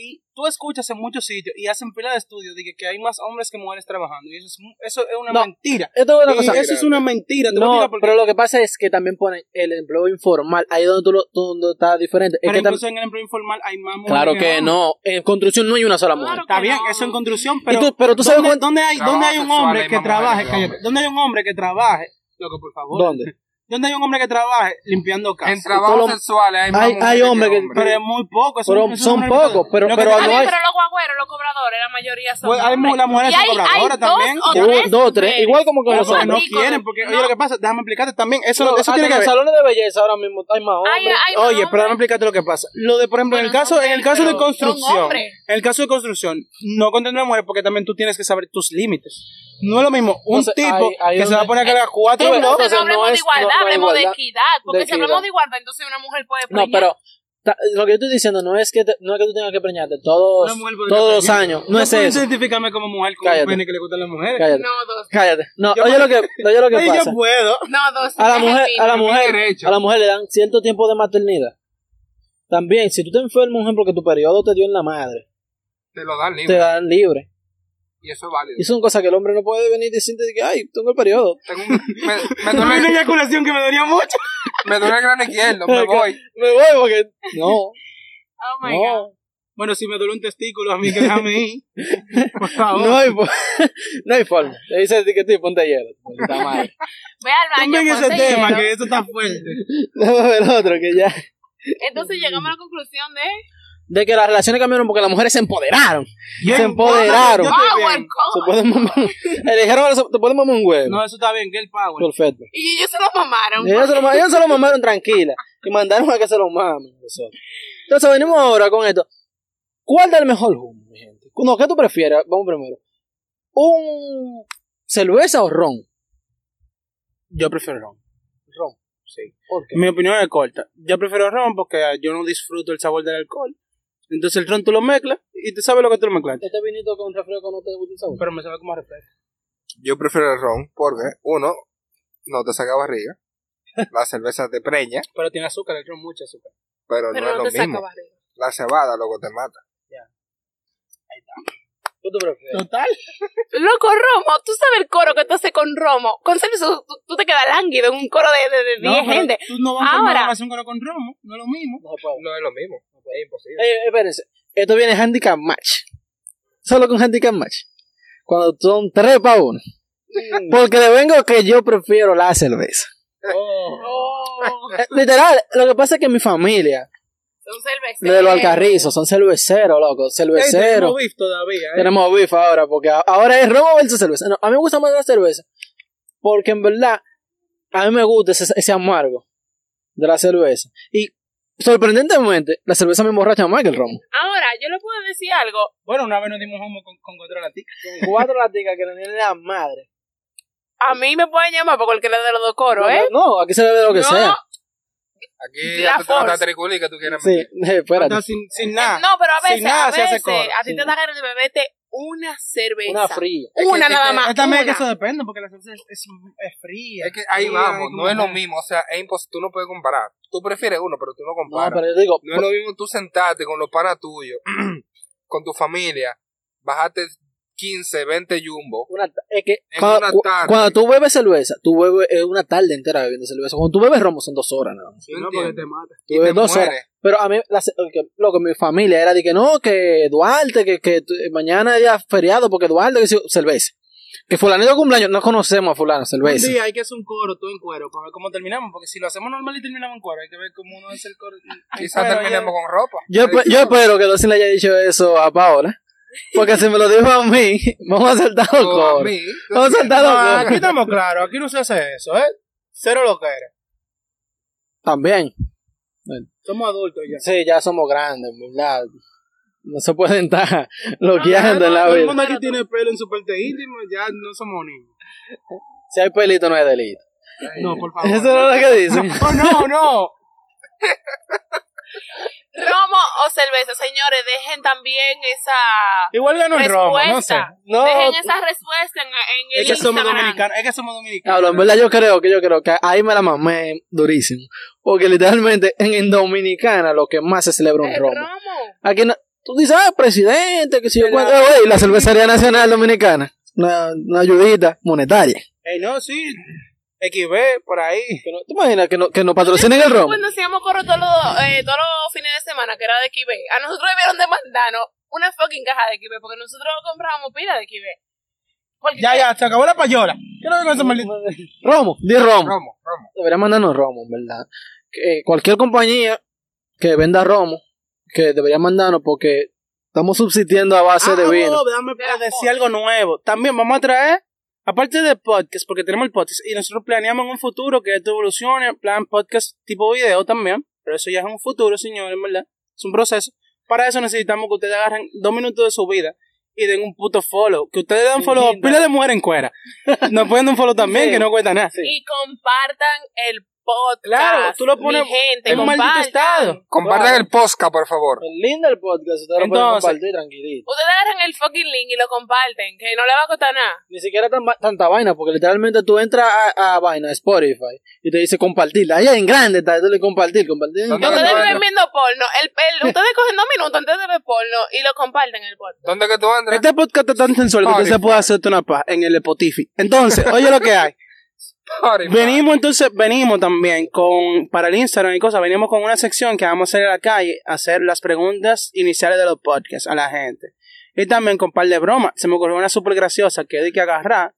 Y tú escuchas en muchos sitios y hacen pila de estudios de que, que hay más hombres que mujeres trabajando. Y eso es, eso es una No. mentira. Esto es una Y cosa. eso es una mentira. No, pero lo que pasa es que también ponen el empleo informal, ahí donde tú lo, donde está diferente. Es Pero que tam- incluso en el empleo informal hay más mujeres claro que no, en construcción no hay una sola mujer. Claro Está bien, no. eso en construcción, pero tú- pero tú sabes ¿dónde, hay, dónde hay un hombre que trabaje? ¿Dónde hay un hombre que trabaje? Loco, por favor. ¿Dónde? ¿Dónde hay un hombre que trabaje limpiando En casas? trabajos todos los- sexuales hay más hay- hay hombres que- Pero es muy poco. eso- Pero eso son es pocos, pero- pero no hay- pero los guagüeros, los cobradores, la mayoría son Pues hay las mujeres son cobradoras dos también. tres dos o tres, mujeres. igual como que Pero los hombres. no quieren, porque, oye, lo que pasa, déjame explicarte también, eso, No, eso tiene en que los ver. salones de belleza ahora mismo hay más hombres. hay Oye, pero déjame explicarte lo que pasa. Lo de, por ejemplo, en el caso, en el caso de pero construcción, en el caso de construcción, no contendrá mujeres porque también tú tienes que saber tus límites. No es lo mismo un tipo que se va a poner a cargar cuatro Entonces, bloques. Entonces no no hablemos de es- igualdad, no- no hay hablemos de igualdad, equidad. Porque de si hablamos de igualdad, entonces una mujer puede No, preñar. pero ta- lo que yo estoy diciendo no es que te- no es que tú tengas que preñarte todos, todos los años. No, es puedes eso. identificarme como mujer con Cállate. un pene que le gustan las mujeres. Cállate. No, dos. Cállate. No, Yo- oye lo que, oye lo que pasa. yo puedo. No, dos. A la es mujer, a la mujer, a la mujer le dan cierto tiempo de maternidad. También, si tú te enfermas, un ejemplo, que tu periodo te dio en la madre, Te lo dan te libre. dan libre. Y eso es válido. Y son cosas que el hombre no puede venir y decirte que, ay, tengo el periodo. Tengo un- me, me Tuve una duele, eyaculación que me dolía mucho. me duele el gran izquierdo, me voy. Me voy porque, no, Oh my God. no, Bueno, si me duele un testículo, a mí que déjame ir. Por favor. no hay, no hay forma. Le dices que tú ponte hielo. maldita madre. Ve al baño, Tumben ese ponte tema, hielo. que eso está fuerte. Déjame ver otro que ya. Entonces llegamos a la conclusión de De que las relaciones cambiaron porque las mujeres se empoderaron. Bien, se empoderaron. yo Power. Se pueden. Eligieron te pueden mamar un huevo. No, eso está bien, que el power. Perfecto. Y ellos se lo mamaron. Y ellos se lo, ma- ellos se lo mamaron tranquila. Y mandaron a que se lo mamen. nosotros. Entonces venimos ahora con esto. ¿Cuál da el mejor humo, mi gente? No, ¿qué tú prefieres? Vamos primero. ¿Un cerveza o ron? Yo prefiero ron. Ron. Sí. ¿Por qué? Mi opinión es corta. Yo prefiero ron porque yo no disfruto el sabor del alcohol. Entonces el ron tú lo mezclas y tú sabes lo que tú lo mezclas. Este vinito con refresco no te gusta el sabor. Pero me sabe como a refresco. Yo prefiero el ron porque, uno, no te saca barriga. La cerveza te preña, Pero tiene azúcar, el ron mucha azúcar. pero, Pero no es lo te saca mismo. barriga. La cebada luego te mata. ¿Qué tú prefieres? Total. Loco, Romo, tú sabes el coro que tú haces con Romo. Con cerveza tú, tú te quedas lánguido en un coro de 10 de, de diez gente. Tú no vas Ahora. a hacer un coro con romo, no es lo mismo. No puede. No es lo mismo. Es imposible. Eh, espérense. Esto viene handicap match. Solo con handicap match. Cuando son 3 para 1. Porque le vengo que yo prefiero la cerveza. Oh, Eh, Literal, lo que pasa es que mi familia, son cerveceros. de los alcarrizos, son cerveceros, loco, cerveceros. Tenemos beef todavía, ¿eh? Tenemos beef ahora, porque ahora es romo versus cerveza. No, a mí me gusta más la cerveza, porque en verdad, a mí me gusta ese, ese amargo de la cerveza. Y sorprendentemente, la cerveza me emborracha más que el romo. Ahora, yo le puedo decir algo. Bueno, una vez nos dimos humo con, con cuatro laticas. Con cuatro laticas que le viene la madre. A mí me pueden llamar por cualquiera de los dos coros, No, ¿eh? no, no, aquí se bebe lo que No, sea. Aquí La ya te force. triculi que tú quieres Sí, meter. espérate. Hasta sin, sin nada. No, pero a Sin veces, nada a se hace veces, a ti sí. te da ganas de beberte una cerveza. Una fría. Es que- Una es nada que- más. También es que una. eso depende, porque la salsa es, es, fría. Es que ahí Sí, vamos, no es lo mismo. O sea, es imposible. Tú no puedes comparar. Tú prefieres uno, pero tú no No, comparas. pero yo digo, No es lo mismo tú sentarte con los panas tuyos, con tu familia, bajarte 15, 20 jumbo. una, es que En cuando, una tarde. cuando tú bebes cerveza, tú bebes eh, una tarde entera bebiendo cerveza. Cuando tú bebes romo son dos horas nada más. Sí, ¿Tú no, porque te mata. Tú Y bebes te dos horas. Pero a mí, la, lo que mi familia era de que no, que Duarte, que, que mañana es día feriado porque Duarte, que sí, cerveza. Que fulanito cumpleaños, no conocemos a fulano, Un cerveza. día hay que hacer un coro, tú en cuero, para ver cómo terminamos. Porque si lo hacemos normal y terminamos en cuero, hay que ver cómo uno hace el coro. Quizás terminemos con ropa. Yo, yo espero que Dossin le haya dicho eso a Paola. Porque si me lo dijo a mí, vamos a saltar los coros. Vamos a saltar No, los aquí estamos claros, aquí no se hace eso, ¿eh? Cero lo que eres. También. Somos adultos ya. Sí, ya somos grandes, ¿verdad? No se pueden estar loqueando en la Todo el vida. mundo aquí tiene pelo en su parte íntima, ya no somos niños. Si hay pelito, no hay delito. No, por favor. Eso no es lo que dicen. Oh, no, no. Romo o cerveza, señores, dejen también esa Igual ganó en Roma, no sé. respuesta. No, dejen esa respuesta en, en el Es que somos Instagram. dominicanos, es que somos dominicanos. En verdad yo creo que yo creo que ahí me la mamé durísimo. Porque literalmente en, en Dominicana lo que más se celebra un romo. romo. Aquí no, tú dices, ah, presidente, que si yo cuento, eh, la cervecería nacional dominicana. Una, una ayudita monetaria. Ey, no, sí. XB, por ahí. No- ¿Tú imaginas que, no, que nos patrocinen el romo? Cuando hacíamos coro todos los, eh, todos los fines de semana, que era de Kibe, a nosotros debieron demandarnos una fucking caja de Kibe, porque nosotros comprábamos pila de Kibe. Porque Ya, ya, se acabó la payola. ¿Qué es lo que con maldito? Romo, di romo. Romo, romo. Debería mandarnos romo, en verdad. Que cualquier compañía que venda romo, que debería mandarnos porque estamos subsistiendo a base de Ah, vino. no, déjame De decir algo nuevo. También vamos a traer, aparte de podcast, porque tenemos el podcast, y nosotros planeamos en un futuro que esto evolucione, plan podcast tipo video también, pero eso ya es un futuro, señores, verdad. Es un proceso. Para eso necesitamos que ustedes agarren dos minutos de su vida y den un puto follow. Que ustedes den follow a pila de mujer en cuera. Nos pueden dar un follow también, Sí. que no cuesta nada. Y compartan el podcast. Claro, tú lo pones Mi gente, en un maldito estado. Compartan el podcast, por favor. El lindo el podcast, ustedes lo pueden Entonces- compartir tranquilito. Ustedes agarran el fucking link y lo comparten, que no le va a costar nada. Ni siquiera tan, tanta vaina, porque literalmente tú entras a, a vaina, a Spotify, y te dice compartir. Ahí en grande está, tú le compartir, compartir. ¿Dónde Ustedes ven viendo porno, el, el- ustedes cogen dos minutos antes de ver porno y lo comparten en el podcast. ¿Dónde que tú entras? Este podcast está tan sensual que Spotify. se puede hacerte una paz en el Spotify. Entonces, oye lo que hay. Venimos entonces, venimos también con, para el Instagram y cosas, venimos con una sección que vamos a hacer a la calle, a hacer las preguntas iniciales de los podcasts a la gente. Y también con par de bromas. Se me ocurrió una súper graciosa que hay que agarrar.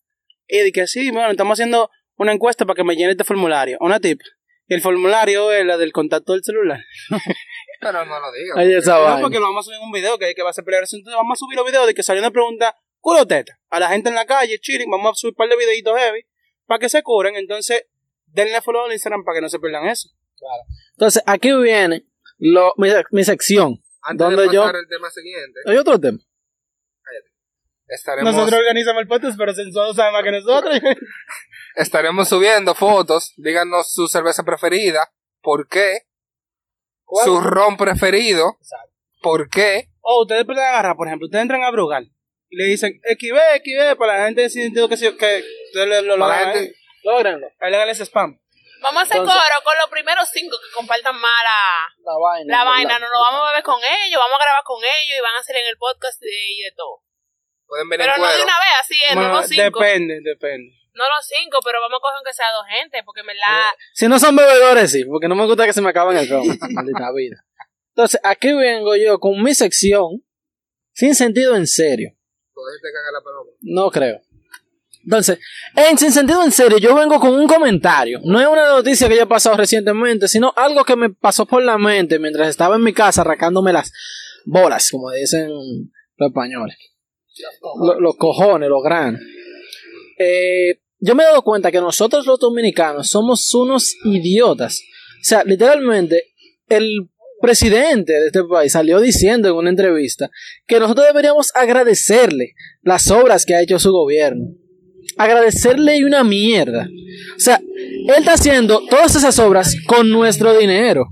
Y de que sí, bueno, estamos haciendo una encuesta para que me llene este formulario. Una tip. Y el formulario es la del contacto del celular. Pero no lo digas. Esa No, porque lo vamos a subir en un video que, hay que va a ser peligroso. Entonces vamos a subir los videos de que salió una pregunta culo teta. A la gente en la calle, chilling, vamos a subir un par de videitos heavy para que se curen. Entonces, denle follow al Instagram para que no se pierdan eso. Entonces, aquí viene lo, mi, mi sección. Antes donde de yo- pasar al tema siguiente, Hay otro tema. estaremos... Nosotros organizamos el podcast, pero Sensuado sabe más que nosotros. estaremos subiendo fotos. Díganos su cerveza preferida. ¿Por qué? Su ron preferido. ¿Por qué? O ustedes pueden agarrar, por ejemplo, ustedes entran a Brugal y le dicen XB, XB, para la gente sin sentido que, que lo, lo, lo Para la hagan, gente- ¿eh? Lógrenlo. Ahí le hagan ese spam. Vamos a hacer Entonces- coro con los primeros cinco que compartan más la, La vaina. la vaina. No nos vamos a beber con ellos, vamos a grabar con ellos y van a salir en el podcast de, y de todo. Pueden venir Pero en no de una vez, así es, no los cinco. depende, depende. No los cinco, pero vamos a coger aunque sea dos gente, porque en verdad. Si no son bebedores, sí, porque no me gusta que se me acaben el ron. Maldita vida. Entonces, aquí vengo yo con mi sección sin sentido en serio. Cagar la paloma. No creo. Entonces, en sin sentido en serio, yo vengo con un comentario. No es una noticia que haya pasado recientemente, sino algo que me pasó por la mente mientras estaba en mi casa arrancándome las bolas, como dicen los españoles. Lo- los cojones, los granos. Eh, yo me he dado cuenta que nosotros los dominicanos somos unos idiotas. O sea, literalmente, el presidente de este país salió diciendo en una entrevista que nosotros deberíamos agradecerle las obras que ha hecho su gobierno. Agradecerle y una mierda. O sea, él está haciendo todas esas obras con nuestro dinero.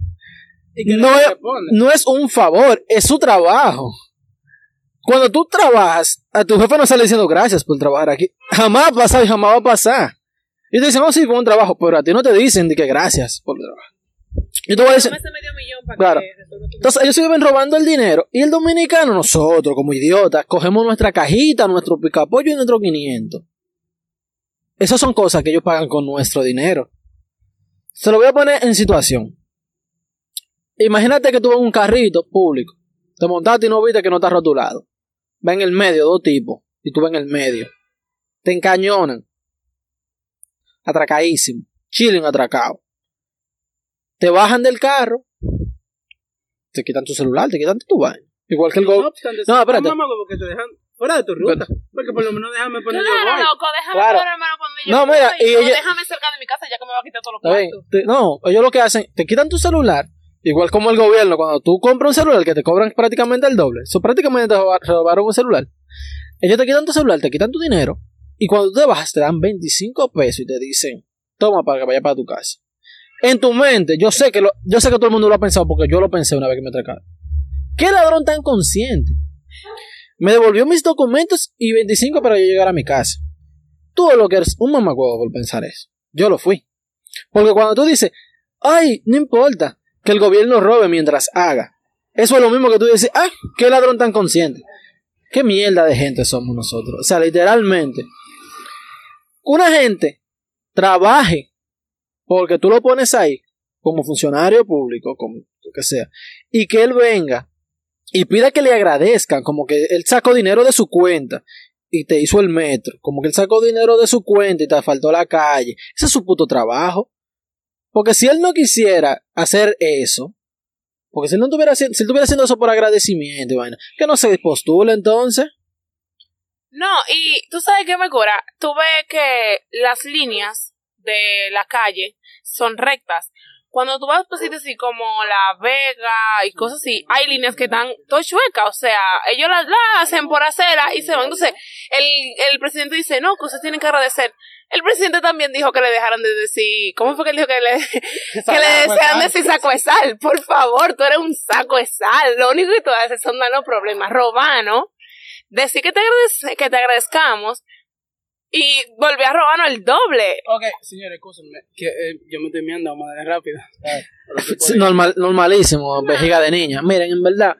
No es, no es un favor, es su trabajo. Cuando tú trabajas, a tu jefe no sale diciendo gracias por trabajar aquí. Jamás pasa y jamás va a pasar. Y te dicen, oh, sí, fue un trabajo, pero a ti no te dicen de que gracias por el trabajo. Y tú vas a decir, Claro. entonces ellos se viven robando el dinero. Y el dominicano, nosotros como idiotas, cogemos nuestra cajita, nuestro picapollo y nuestro 500. Esas son cosas que ellos pagan con nuestro dinero. Se lo voy a poner en situación. Imagínate que tú vas en un carrito público. Te montaste y no viste que no está rotulado. Va en el medio, dos tipos. Y tú vas en el medio. Te encañonan. Atracadísimo. Chilling atracado. Te bajan del carro. Te quitan tu celular, te quitan tu vaina. Igual que el No, go. No, si- espérate. mamá, porque te dejan fuera de tu ruta. Porque por lo menos déjame poner yo Claro, voy. loco, déjame Claro. ponerme poner yo No, voy, mira, y o ella- déjame cerca de mi casa ya que me va a quitar todos los cuartos. No, ellos lo que hacen, te quitan tu celular, igual como el gobierno, cuando tú compras un celular que te cobran prácticamente el doble. Eso prácticamente te roba- robaron un celular. Ellos te quitan tu celular, te quitan tu dinero, y cuando tú te bajas te dan 25 pesos y te dicen, toma para que vaya para tu casa. En tu mente, yo sé que lo, yo sé que todo el mundo lo ha pensado porque yo lo pensé una vez que me atracaron. ¿Qué ladrón tan consciente? Me devolvió mis documentos y 25 para yo llegar a mi casa. Tú lo que eres un mamacuevo por pensar eso. Yo lo fui. Porque cuando tú dices, ay, no importa que el gobierno robe mientras haga. Eso es lo mismo que tú dices, ah, qué ladrón tan consciente. Qué mierda de gente somos nosotros. O sea, literalmente. Una gente trabaje porque tú lo pones ahí como funcionario público, como lo que sea, y que él venga y pida que le agradezcan, como que él sacó dinero de su cuenta y te hizo el metro, como que él sacó dinero de su cuenta y te faltó la calle. Ese es su puto trabajo. Porque si él no quisiera hacer eso, porque si él no haciendo, si él estuviera haciendo eso por agradecimiento vaina, que no se postule entonces. No, y tú sabes qué me cura. Tú ves que las líneas de la calle son rectas. Cuando tú vas a sitios así como La Vega y cosas así, hay líneas que están todo chuecas. O sea, ellos las, hacen por hacerlas y se van. Entonces, el, el presidente dice, no, que ustedes tienen que agradecer. El presidente también dijo que le dejaran de decir, ¿cómo fue que él dijo que le, que le desean decir saco de sal? Por favor, tú eres un saco de sal. Lo único que tú haces son darnos problemas, robanos decir que te, que te agradezcamos y volví a robarnos el doble. Ok, señores, escúchenme, que eh, yo me estoy mirando madre rápida. Sí, Normal, normalísimo, vejiga de niña. Miren, en verdad,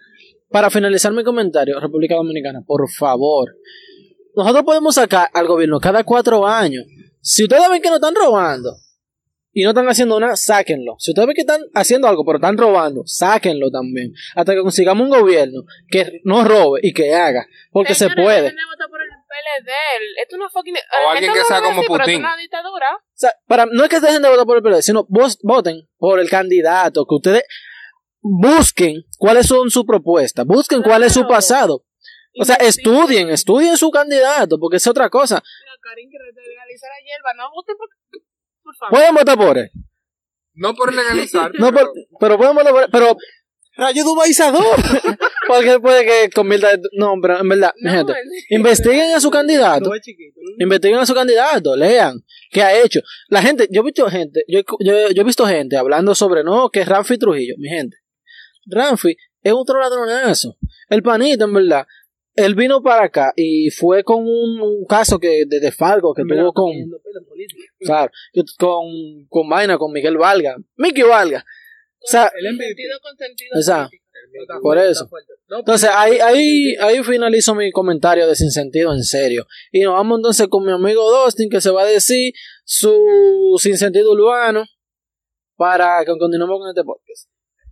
para finalizar mi comentario, República Dominicana, por favor, nosotros podemos sacar al gobierno cada cuatro años. Si ustedes ven que no están robando y no están haciendo nada, sáquenlo. Si ustedes ven que están haciendo algo, pero están robando, sáquenlo también. Hasta que consigamos un gobierno que no robe y que haga, porque se puede. De PLD. Esto es una fucking... O alguien que sea como Putin. es una dictadura. O sea, para, no es que dejen de votar por el PLD, sino vos, voten por el candidato, que ustedes busquen cuáles son sus propuestas, busquen cuál es su pasado. O sea, estudien, estudien su candidato, porque es otra cosa. Mira, Karin, que legalizar la hierba. No voten por... Por favor. Pueden votar por él, No por legalizar. no pero- por- pero pueden votar por él, pero rayo dubaizador, porque puede que convierta, no, pero en verdad, mi No, gente, en- investiguen a su candidato, Tú es chiquito, ¿no? investiguen a su candidato, lean, que ha hecho. La gente, yo he visto gente, yo, yo, yo he visto gente hablando sobre, no, que es Ramfi Trujillo, mi gente. Ramfi es otro ladronazo. El panito, en verdad. Él vino para acá y fue con un, un caso que de, de Fargo que tuvo con, claro, que- con, con vaina, con Miguel Valga, Mickey Valga. O sea, Sentido con sentido. Exacto. Por eso. Entonces, ahí, ahí, ahí finalizo mi comentario de sin sentido en serio. Y nos vamos entonces con mi amigo Dustin, que se va a decir su sin sentido urbano para que continuemos con este podcast.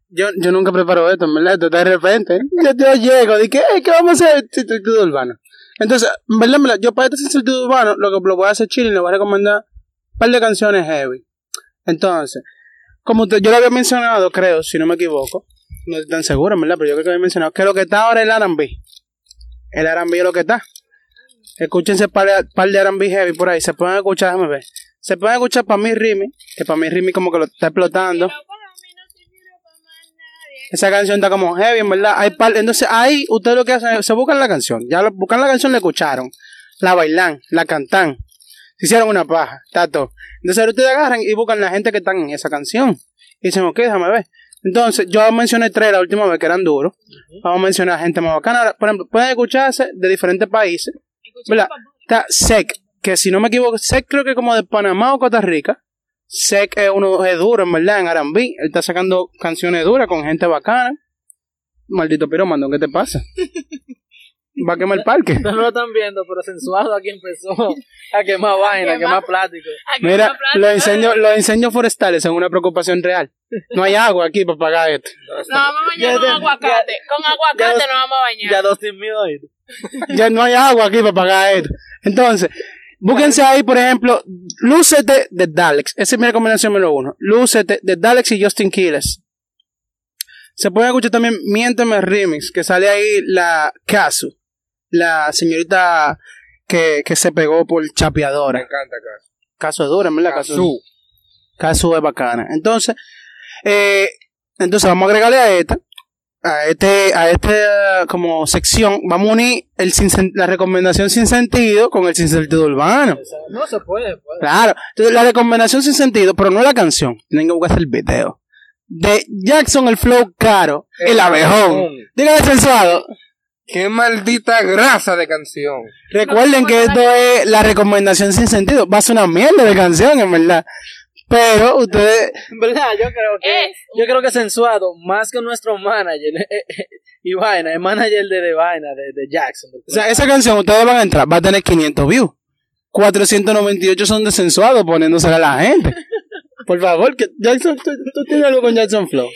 Yo, yo nunca preparo esto, en verdad, de repente. Yo, yo llego, dije, "Ey, ¿qué vamos a hacer? Sin sentido urbano. Entonces, en verdad, verdad, yo para este sin sentido urbano, lo que lo voy a hacer chile y le voy a recomendar un par de canciones heavy. Entonces, como te- yo lo había mencionado, creo, si no me equivoco, no estoy tan seguro, verdad, pero yo creo que había mencionado que lo que está ahora es el R&B. El R&B es lo que está. Escúchense par de, par de R&B heavy por ahí, se pueden escuchar, déjame ver. Se pueden escuchar para mí Rimi, que para mí Rimi como que lo está explotando. Esa canción está como heavy, en verdad. Hay par- entonces ahí ustedes lo que hacen es, se buscan la canción. Ya lo- buscan la canción, la escucharon. La bailan, la cantan. Se hicieron una paja, todo. Entonces ahora ustedes agarran y buscan la gente que están en esa canción. Y dicen, ok, déjame ver. Entonces, yo mencioné tres la última vez que eran duros. Vamos a mencionar gente más bacana. Por ejemplo, pueden escucharse de diferentes países. ¿Verdad? Está Sec, que si no me equivoco, Sec creo que como de Panamá o Costa Rica. Sec es uno es duro, en verdad, en R&B. Él está sacando canciones duras con gente bacana. Maldito piromando, ¿qué te pasa? Va a quemar el parque. Ustedes no lo están viendo, pero sensuado aquí empezó a quemar vaina, a quemar plástico. Mira, los incendios, los incendios forestales son una preocupación real. No hay agua aquí para pagar esto. Nos vamos a bañar con te- aguacate. Con aguacate nos vamos a bañar. Ya mío ahí. Ya no hay agua aquí para pagar esto. Entonces, búsquense ahí, por ejemplo, Lúcete de Daleks. Esa es mi recomendación número uno. Lúcete de Daleks y Justin Quiles. Se puede escuchar también Miénteme Remix, que sale ahí la Casu, la señorita que, que se pegó por Me chapeadora. encanta acá. Caso es dura, ¿verdad? Casu. Cazú. Casu es bacana. Entonces, eh, entonces vamos a agregarle a esta, a este, a este como sección, vamos a unir el sin la recomendación sin sentido con el sin sentido urbano. No se puede, puede. Claro. Entonces, la recomendación sin sentido, pero no la canción, tienen que buscar el video. De Jackson, el flow caro, el abejón. Dígale sensuado. Qué maldita grasa de canción. Recuerden que esto es la recomendación sin sentido. Va a ser una mierda de canción, en verdad. Pero ustedes, En verdad, yo creo que yo creo que sensuado, más que nuestro manager y vaina, el manager de, de vaina de, de Jackson. O sea, esa canción ustedes van a entrar, va a tener 500 views. 498 son desensuados poniéndosela a la gente. Por favor, que Jackson, tú, tú tienes algo con Jackson Flow.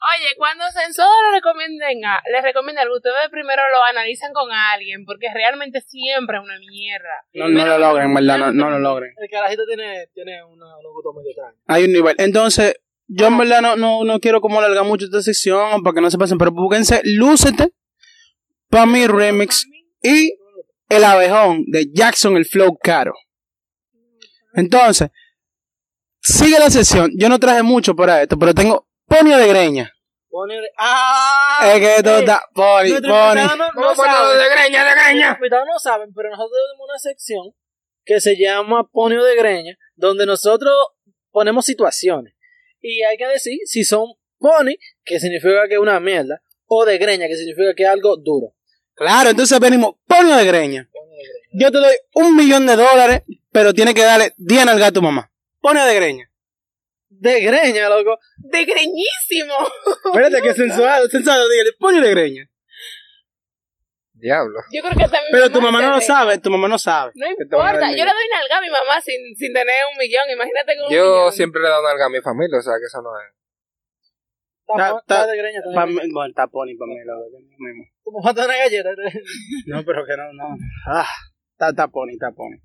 Oye, cuando Sensor le recomienden, a- les recomienda algo, ustedes primero lo analizan con alguien, porque realmente siempre es una mierda. No, no lo logren, en verdad, no, no lo logren. El carajito tiene, tiene una, gustos medio extraños. Hay un nivel. Entonces, yo en verdad no, no, no quiero como alargar mucho esta sección para que no se pasen, pero búsquense Lúcete, para mi remix y El Abejón de Jackson el Flow Caro. Entonces, sigue la sesión. Yo no traje mucho para esto, pero tengo Ponio de Greña. Pone de- ¡Ah! Es que esto Ey, está Pony. invitados no, no ¿Cómo ponerlo saben. de greña, de greña? Los invitados no saben, pero nosotros tenemos una sección que se llama Ponio de Greña, donde nosotros ponemos situaciones. Y hay que decir si son pony, que significa que es una mierda, o de greña, que significa que es algo duro. Claro, entonces venimos Ponio de Greña. Yo te doy un millón de dólares, pero tienes que darle 10 al gato mamá. Ponio de Greña. De greña, loco. De greñísimo. Espérate que sensuado, sensuado, dígale, Ponio de Greña. Diablo. Yo creo que también. Pero tu mamá no lo sabe, tu mamá no sabe. No importa, yo le doy nalga a mi mamá sin, sin tener un millón, imagínate con un Yo millón. siempre le he dado nalga a mi familia, o sea que eso no es. Está, de greña Pa' también. bueno, está Pony para mí, lo mismo. Tu mamá te da una galleta. No, pero que no, no. Ah, está, está Pony, está Pony.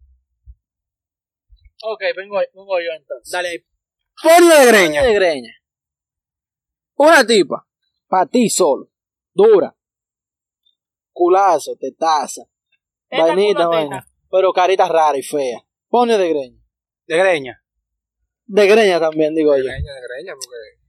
ok, vengo, vengo yo entonces. Dale ahí. Ponio de Greña. de greña. Una tipa, para ti solo, dura, culazo, tetaza, Teta, vainita, vaina, pero carita rara y fea. Pone de greña. De Greña. De greña también, digo De yo. greña, de greña, porque.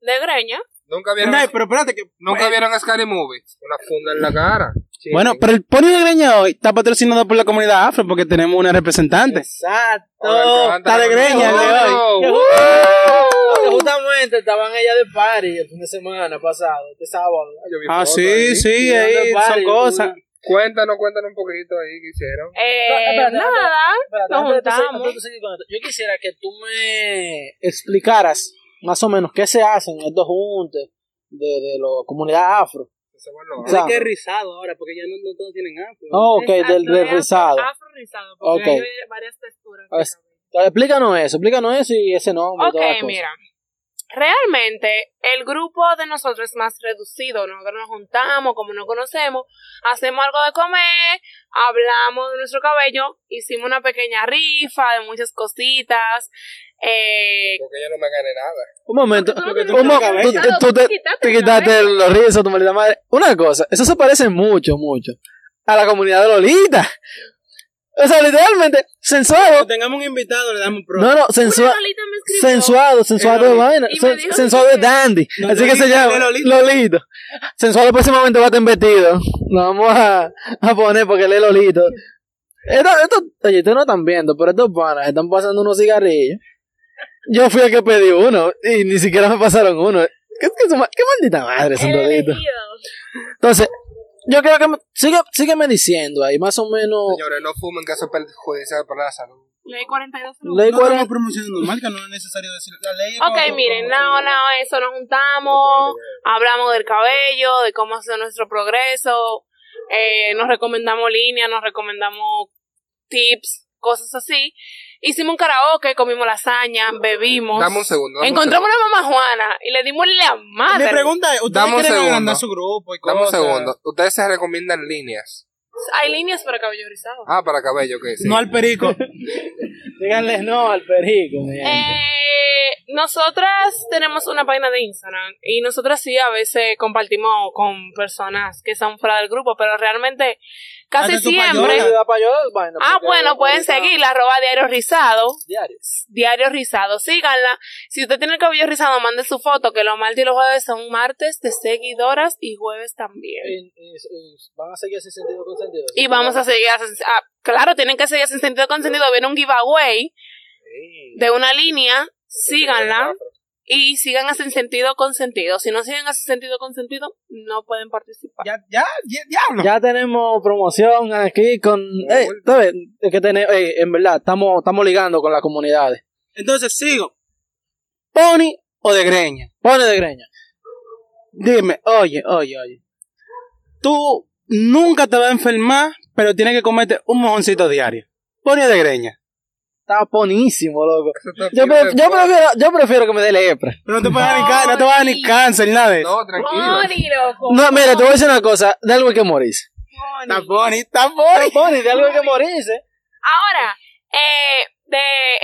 De greña. Nunca vieron, No, pero espérate que. nunca vieron Scary Movie. Una funda en la cara. Sí. Bueno, pero el pony de greña hoy está patrocinado por la comunidad afro porque tenemos una representante. Exacto. Está de greña el de hoy. ¡Uh! Porque justamente estaban ellas de party el fin de semana pasado, este sábado. Yo vi Ah, fotos sí, sí, ahí party, son cosas. Cuéntanos, cuéntanos un poquito ahí que hicieron. Eh, No, espérate, nada, Espérate, nos juntamos. Yo quisiera que tú me explicaras más o menos qué se hacen estos juntes de, de la comunidad afro. Ese bueno, O sea, que es rizado ahora porque ya no, no todos tienen afro. Oh, ok, Exacto, del, del rizado. Afro rizado, porque Ok. hay varias texturas. Entonces, explícanos eso, explícanos eso y ese nombre. y Ok, cosa. mira. Realmente, el grupo de nosotros es más reducido. Nosotros nos juntamos, como no conocemos, hacemos algo de comer, hablamos de nuestro cabello, hicimos una pequeña rifa de muchas cositas. Eh, porque yo no me gané nada. Un momento, Porque tú no un tú, tú tú te, te quitaste los rizos, tu maldita madre. Una cosa, eso se parece mucho, mucho a la comunidad de Lolita. O sea, literalmente, sensuado. tengamos un invitado, le damos pro. No, no, una sensuado. Sensuado, sensuado de vaina. Sensuado de dandy. No, Así que se llama de Lolita. Lolito. Sensuado próximamente va a estar vestido. Lo vamos a, a poner porque él es Lolito. Esto, esto, oye, ustedes no están viendo, pero estos panas están pasando unos cigarrillos. Yo fui el que pedí uno y ni siquiera me pasaron uno. ¿Qué, qué, maldita madre elegido. Entonces, yo creo que me, sigue, sígueme diciendo ahí, más o menos. Señores, no fumen, que eso es perjudicial para la salud. Ley 42. Ley No cuarenta- estamos promocionando marca, no es necesario decir la ley. Ok, como- miren, no, no, eso nos juntamos, hablamos del cabello, de cómo hacer nuestro progreso, eh, nos recomendamos líneas, nos recomendamos tips, cosas así. Hicimos un karaoke, comimos lasaña, bebimos. Dame un segundo. dame un Encontramos una mamá Juana y le dimos la Mi madre. pregunta es, ¿ustedes Dame un quieren segundo. agrandar su grupo y Dame un cosas? segundo. Ustedes se recomiendan líneas. Hay líneas para cabello rizado. Ah, para cabello, ok. Sí. No al perico. Díganle no al perico, mi. Eh, nosotras tenemos una página de Instagram y nosotras sí a veces compartimos con personas que son fuera del grupo, pero realmente casi siempre... ayudar, vaina, Ah, bueno, pueden ahorita- seguir la arroba diario rizado. Diario. Diario rizado, síganla. Si usted tiene el cabello rizado, mande su foto, que los martes y los jueves son martes de seguidoras y jueves también. Y- y- y van a seguir sin sentido con sentido. Y vamos a seguir, a- ah, claro, tienen que seguir sin sentido con sentido. Viene un giveaway de una línea, síganla y sigan sin sentido con sentido. Si no siguen sin sentido con sentido, no pueden participar. ya, ya, ya, diablo. Ya tenemos promoción aquí con. Eh, ¿sabes? Es que tenemos, eh, en verdad, estamos, estamos ligando con las comunidades. Entonces sigo. ¿Pony o de greña? Pone de greña. Dime, oye, oye, oye. Tú nunca te vas a enfermar, pero tienes que comerte un mojoncito diario. ¿Pony o de greña? Está ponísimo, loco. Está Yo, pre- prefiero, yo prefiero que me dé lepra. Pero no te vas a dar ni, ca- no te vas a dar ni cáncer, nada de eso. No, tranquilo. Moni, loco. No, mira, te voy a decir una cosa. De algo hay que morirse. Está pony, está pony. Pony, de algo hay que morirse. Ahora, eh, de,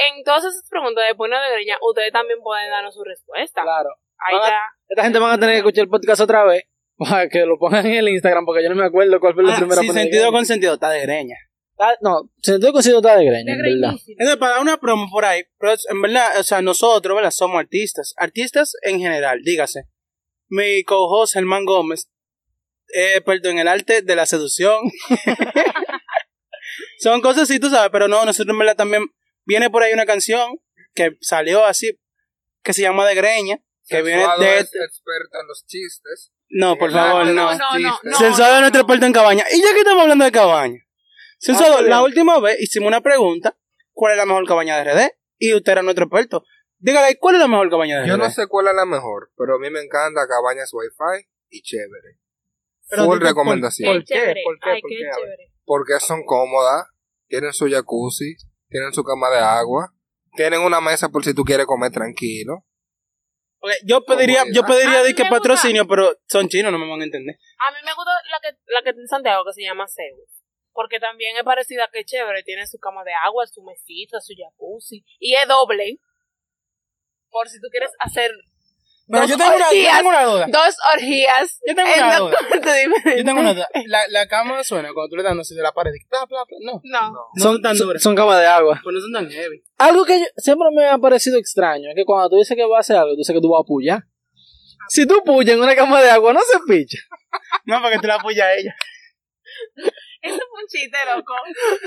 en todas esas preguntas de Puno de Greña, ustedes también pueden darnos su respuesta. Claro. Ahí está. Esta gente van a tener que escuchar el podcast otra vez. Para que lo pongan en el Instagram, porque yo no me acuerdo cuál fue la Ah, primera de sentido con sentido, está de greña. Ah, No, sentido con sentido está de greña, De en verdad. Entonces, para dar una promo por ahí, pero es- en verdad, o sea, nosotros, ¿verdad? Somos artistas. Artistas en general, dígase. Mi co-host, Germán Gómez, es experto en el arte de la seducción. Son cosas así, tú sabes, pero no, nosotros en verdad también viene por ahí una canción que salió así, que se llama De Greña, que viene de... es experto en los chistes. No, por favor, no. No, no, no. Es nuestro experto en cabaña. Y ya que estamos hablando de cabaña. Sensuado, Ah, qué la bien. última vez hicimos una pregunta. ¿Cuál es la mejor cabaña de RD? Y usted era nuestro experto. Dígale, ¿cuál es la mejor cabaña de RD? Yo no sé cuál es la mejor, pero a mí me encanta Cabañas Wi-Fi y chévere. Pero Full recomendación. ¿Por, Qué. ¿Por qué? Ay, ¿Por qué. Porque son cómodas, tienen su jacuzzi, tienen su cama de agua, tienen una mesa por si tú quieres comer tranquilo. Yo pediría, yo pediría de que patrocinio, pero son chinos, no me van a entender. A mí me gusta la que, la que está en Santiago, que se llama Zeus. Porque también es parecida que chévere. Tiene su cama de agua, su mesita, su jacuzzi. Y es doble. Por si tú quieres hacer Pero dos yo tengo, una, yo orgías. tengo una duda. Dos orgías. Yo tengo en una dos duda. Yo tengo una duda. La, la cama suena cuando tú le das así de la pared. Bla, bla, bla. No. No. No. Son tan son, duras. son camas de agua. Pues no son tan heavy. Algo que yo- siempre me ha parecido extraño es que cuando tú dices que vas a hacer algo, tú dices que tú vas a pullar. Si tú pullas en una cama de agua, no se picha. No, para que te la apoya ella. Un chiste, loco.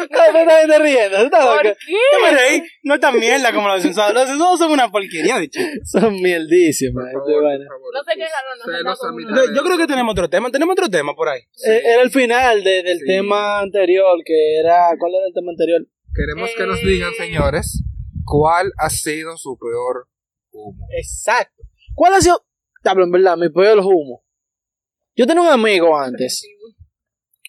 No, también te riendo. tú estás ¿Por loca. qué? Yo me reí. No es tan mierda como los sensuados. Los sensuados son una porquería de. Son mierdísimas. No sé qué ganó, no sé Yo creo que tenemos otro tema. Tenemos otro tema por ahí. Eh, Era el final de- del Sí. tema anterior, que era... ¿Cuál era el tema anterior? Queremos que nos Eh. digan, señores, cuál ha sido su peor humo. Exacto. ¿Cuál ha sido? Diablo, en verdad, mi peor humo. Yo tenía un amigo antes.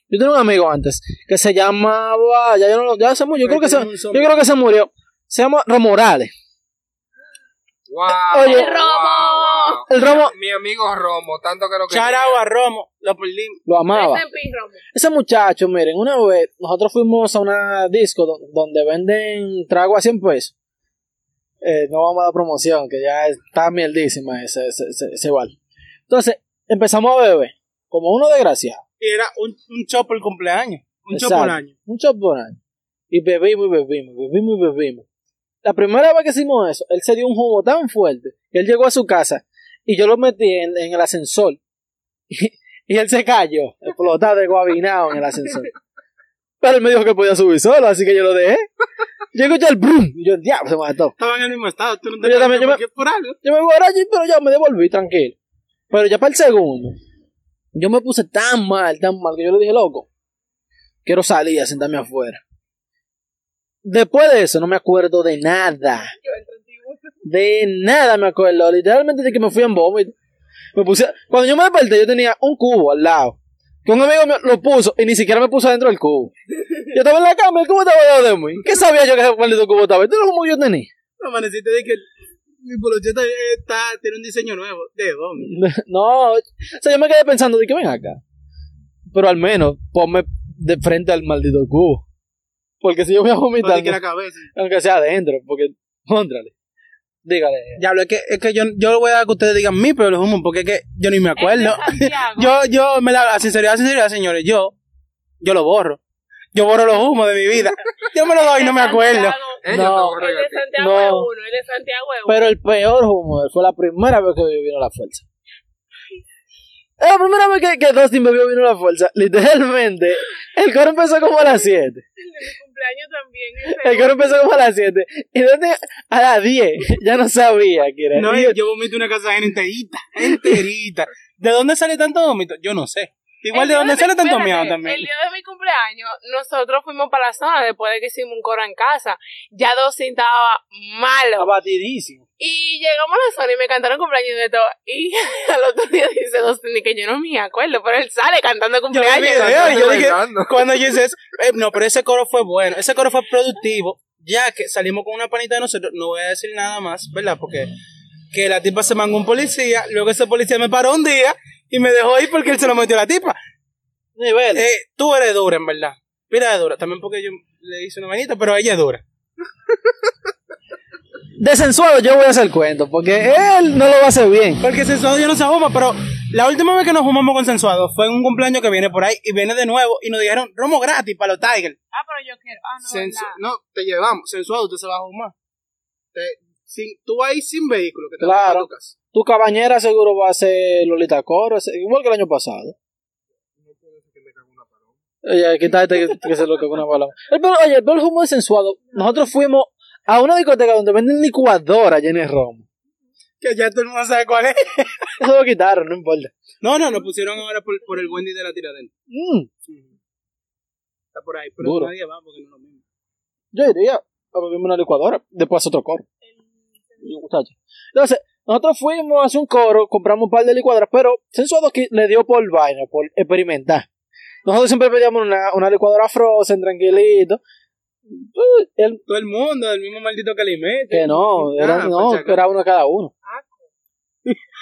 Yo tenía un amigo antes que se llamaba. Ya, yo no lo- ya se murió. Yo creo que se, yo creo que se murió. Se llama Romorales. Wow, Oye. wow, ¡El Romo! wow. El Romo Mi amigo Romo, tanto que lo que. Charao a Romo. Lo perdimos. lo amaba. Ese muchacho, miren, una vez nosotros fuimos a una disco do- donde venden trago a 100 pesos. Eh, no vamos a dar promoción, que ya está mierdísima ese, ese, ese, ese bar. Entonces, empezamos a beber, como uno desgraciado. Y era un, un show por cumpleaños. Un Exacto. por año. Un shot por año. Y bebimos y bebimos, bebimos y bebimos. La primera vez que hicimos eso, él se dio un humo tan fuerte que él llegó a su casa y yo lo metí en, en el ascensor. Y, y él se cayó, explotado, guabinado en el ascensor. Pero él me dijo que podía subir solo, así que yo lo dejé. Yo escuché el brum y yo, diablo, se mató. Estaba en el mismo estado. Tú no te Yo también, yo me- por algo. Yo me voy a allí, pero ya me devolví, tranquilo. Pero ya para el segundo, yo me puse tan mal, tan mal, que yo le dije, loco, quiero salir a sentarme afuera. Después de eso, no me acuerdo de nada. De nada me acuerdo. Literalmente de que me fui en vómito. Me puse, cuando yo me desperté, yo tenía un cubo al lado. Que un amigo mío lo puso y ni siquiera me puso dentro del cubo. Yo estaba en la cama y el cubo estaba al lado de mí. ¿Qué sabía yo que ese maldito cubo estaba? Esto era como yo tenía. Amaneciste de que mi polocheta está, tiene un diseño nuevo. ¿De dónde? No, o sea, yo me quedé pensando de que ven acá. Pero al menos ponme de frente al maldito cubo. Porque si yo voy a vomitar, la cabeza. aunque sea adentro, porque, contrale. Dígale. Diablo, es que, es que yo, yo voy a dar que ustedes digan mi peor humo, porque es que yo ni me acuerdo. Es de Santiago. yo, yo, me la, a sinceridad, a sinceridad, señores, yo, yo lo borro. Yo borro los humos de mi vida. Yo me lo doy y no me acuerdo. No. no, El de Santiago No. es uno, el de Santiago es uno. Pero el peor humo fue la primera vez que vino la fuerza. Es la primera vez que, que Dustin bebió vino la fuerza. Literalmente, el coro empezó como a las 7. El de mi cumpleaños también. ese El coro empezó como a las 7. Y Dustin a las 10 ya no sabía que era. No, yo, yo vomito una casa enterita, enterita. ¿De dónde sale tanto vómito? Yo no sé. Igual de dónde sale tanto espérate, miedo también. El día de mi cumpleaños, nosotros fuimos para la zona después de que hicimos un coro en casa. Ya Dustin estaba malo. abatidísimo. Y llegamos a la zona y me cantaron cumpleaños de todo. Y al otro día dice Dustin y que yo no me acuerdo, pero él sale cantando Yo cumpleaños. video y yo dije, cuando yo hice eso, eh, no, pero ese coro fue bueno, ese coro fue productivo, ya que salimos con una panita de nosotros, no voy a decir nada más, ¿verdad? Porque que la tipa se mangó un policía, luego ese policía me paró un día y me dejó ir porque él se lo metió a la tipa. Nivel. Eh, tú eres dura, en verdad. Mira, de dura, también porque yo le hice una manita, pero ella es dura. De sensuado yo voy a hacer cuento, porque él no lo va a hacer bien. Porque sensuado yo no se fuma, pero la última vez que nos fumamos con sensuado fue en un cumpleaños que viene por ahí y viene de nuevo y nos dijeron romo gratis para los Tigers. Ah, pero yo quiero. Ah, no, Sensu- no, te llevamos. Sensuado, usted se va a fumar. Te- sin, tú vas ahí sin vehículo, que te Claro. vas a tu casa. Tu cabañera seguro va a ser Lolita Coro, igual que el año pasado. Oye, quítate que, que se lo que una palabra. El peor- oye, el peor humo de sensuado. Nosotros fuimos a una discoteca donde venden licuadora llena de romo. Que ya todo el mundo sabe cuál es. Eso lo quitaron, no importa. No, no, nos pusieron ahora por, por el Wendy de la tiradera. Mm, Está por ahí, pero Duro. nadie va porque no es lo mismo. yo iría a beberme una licuadora, después otro coro. Muchacho. Entonces, nosotros fuimos a hacer un coro, compramos un par de licuadoras, pero sensuado que le dio por vaina, por experimentar. Nosotros siempre pedíamos una, una licuadora frozen, tranquilito. Uh, él- Todo el mundo, el mismo maldito que le mete. que no, era, Ah, no, acaso. era uno cada uno.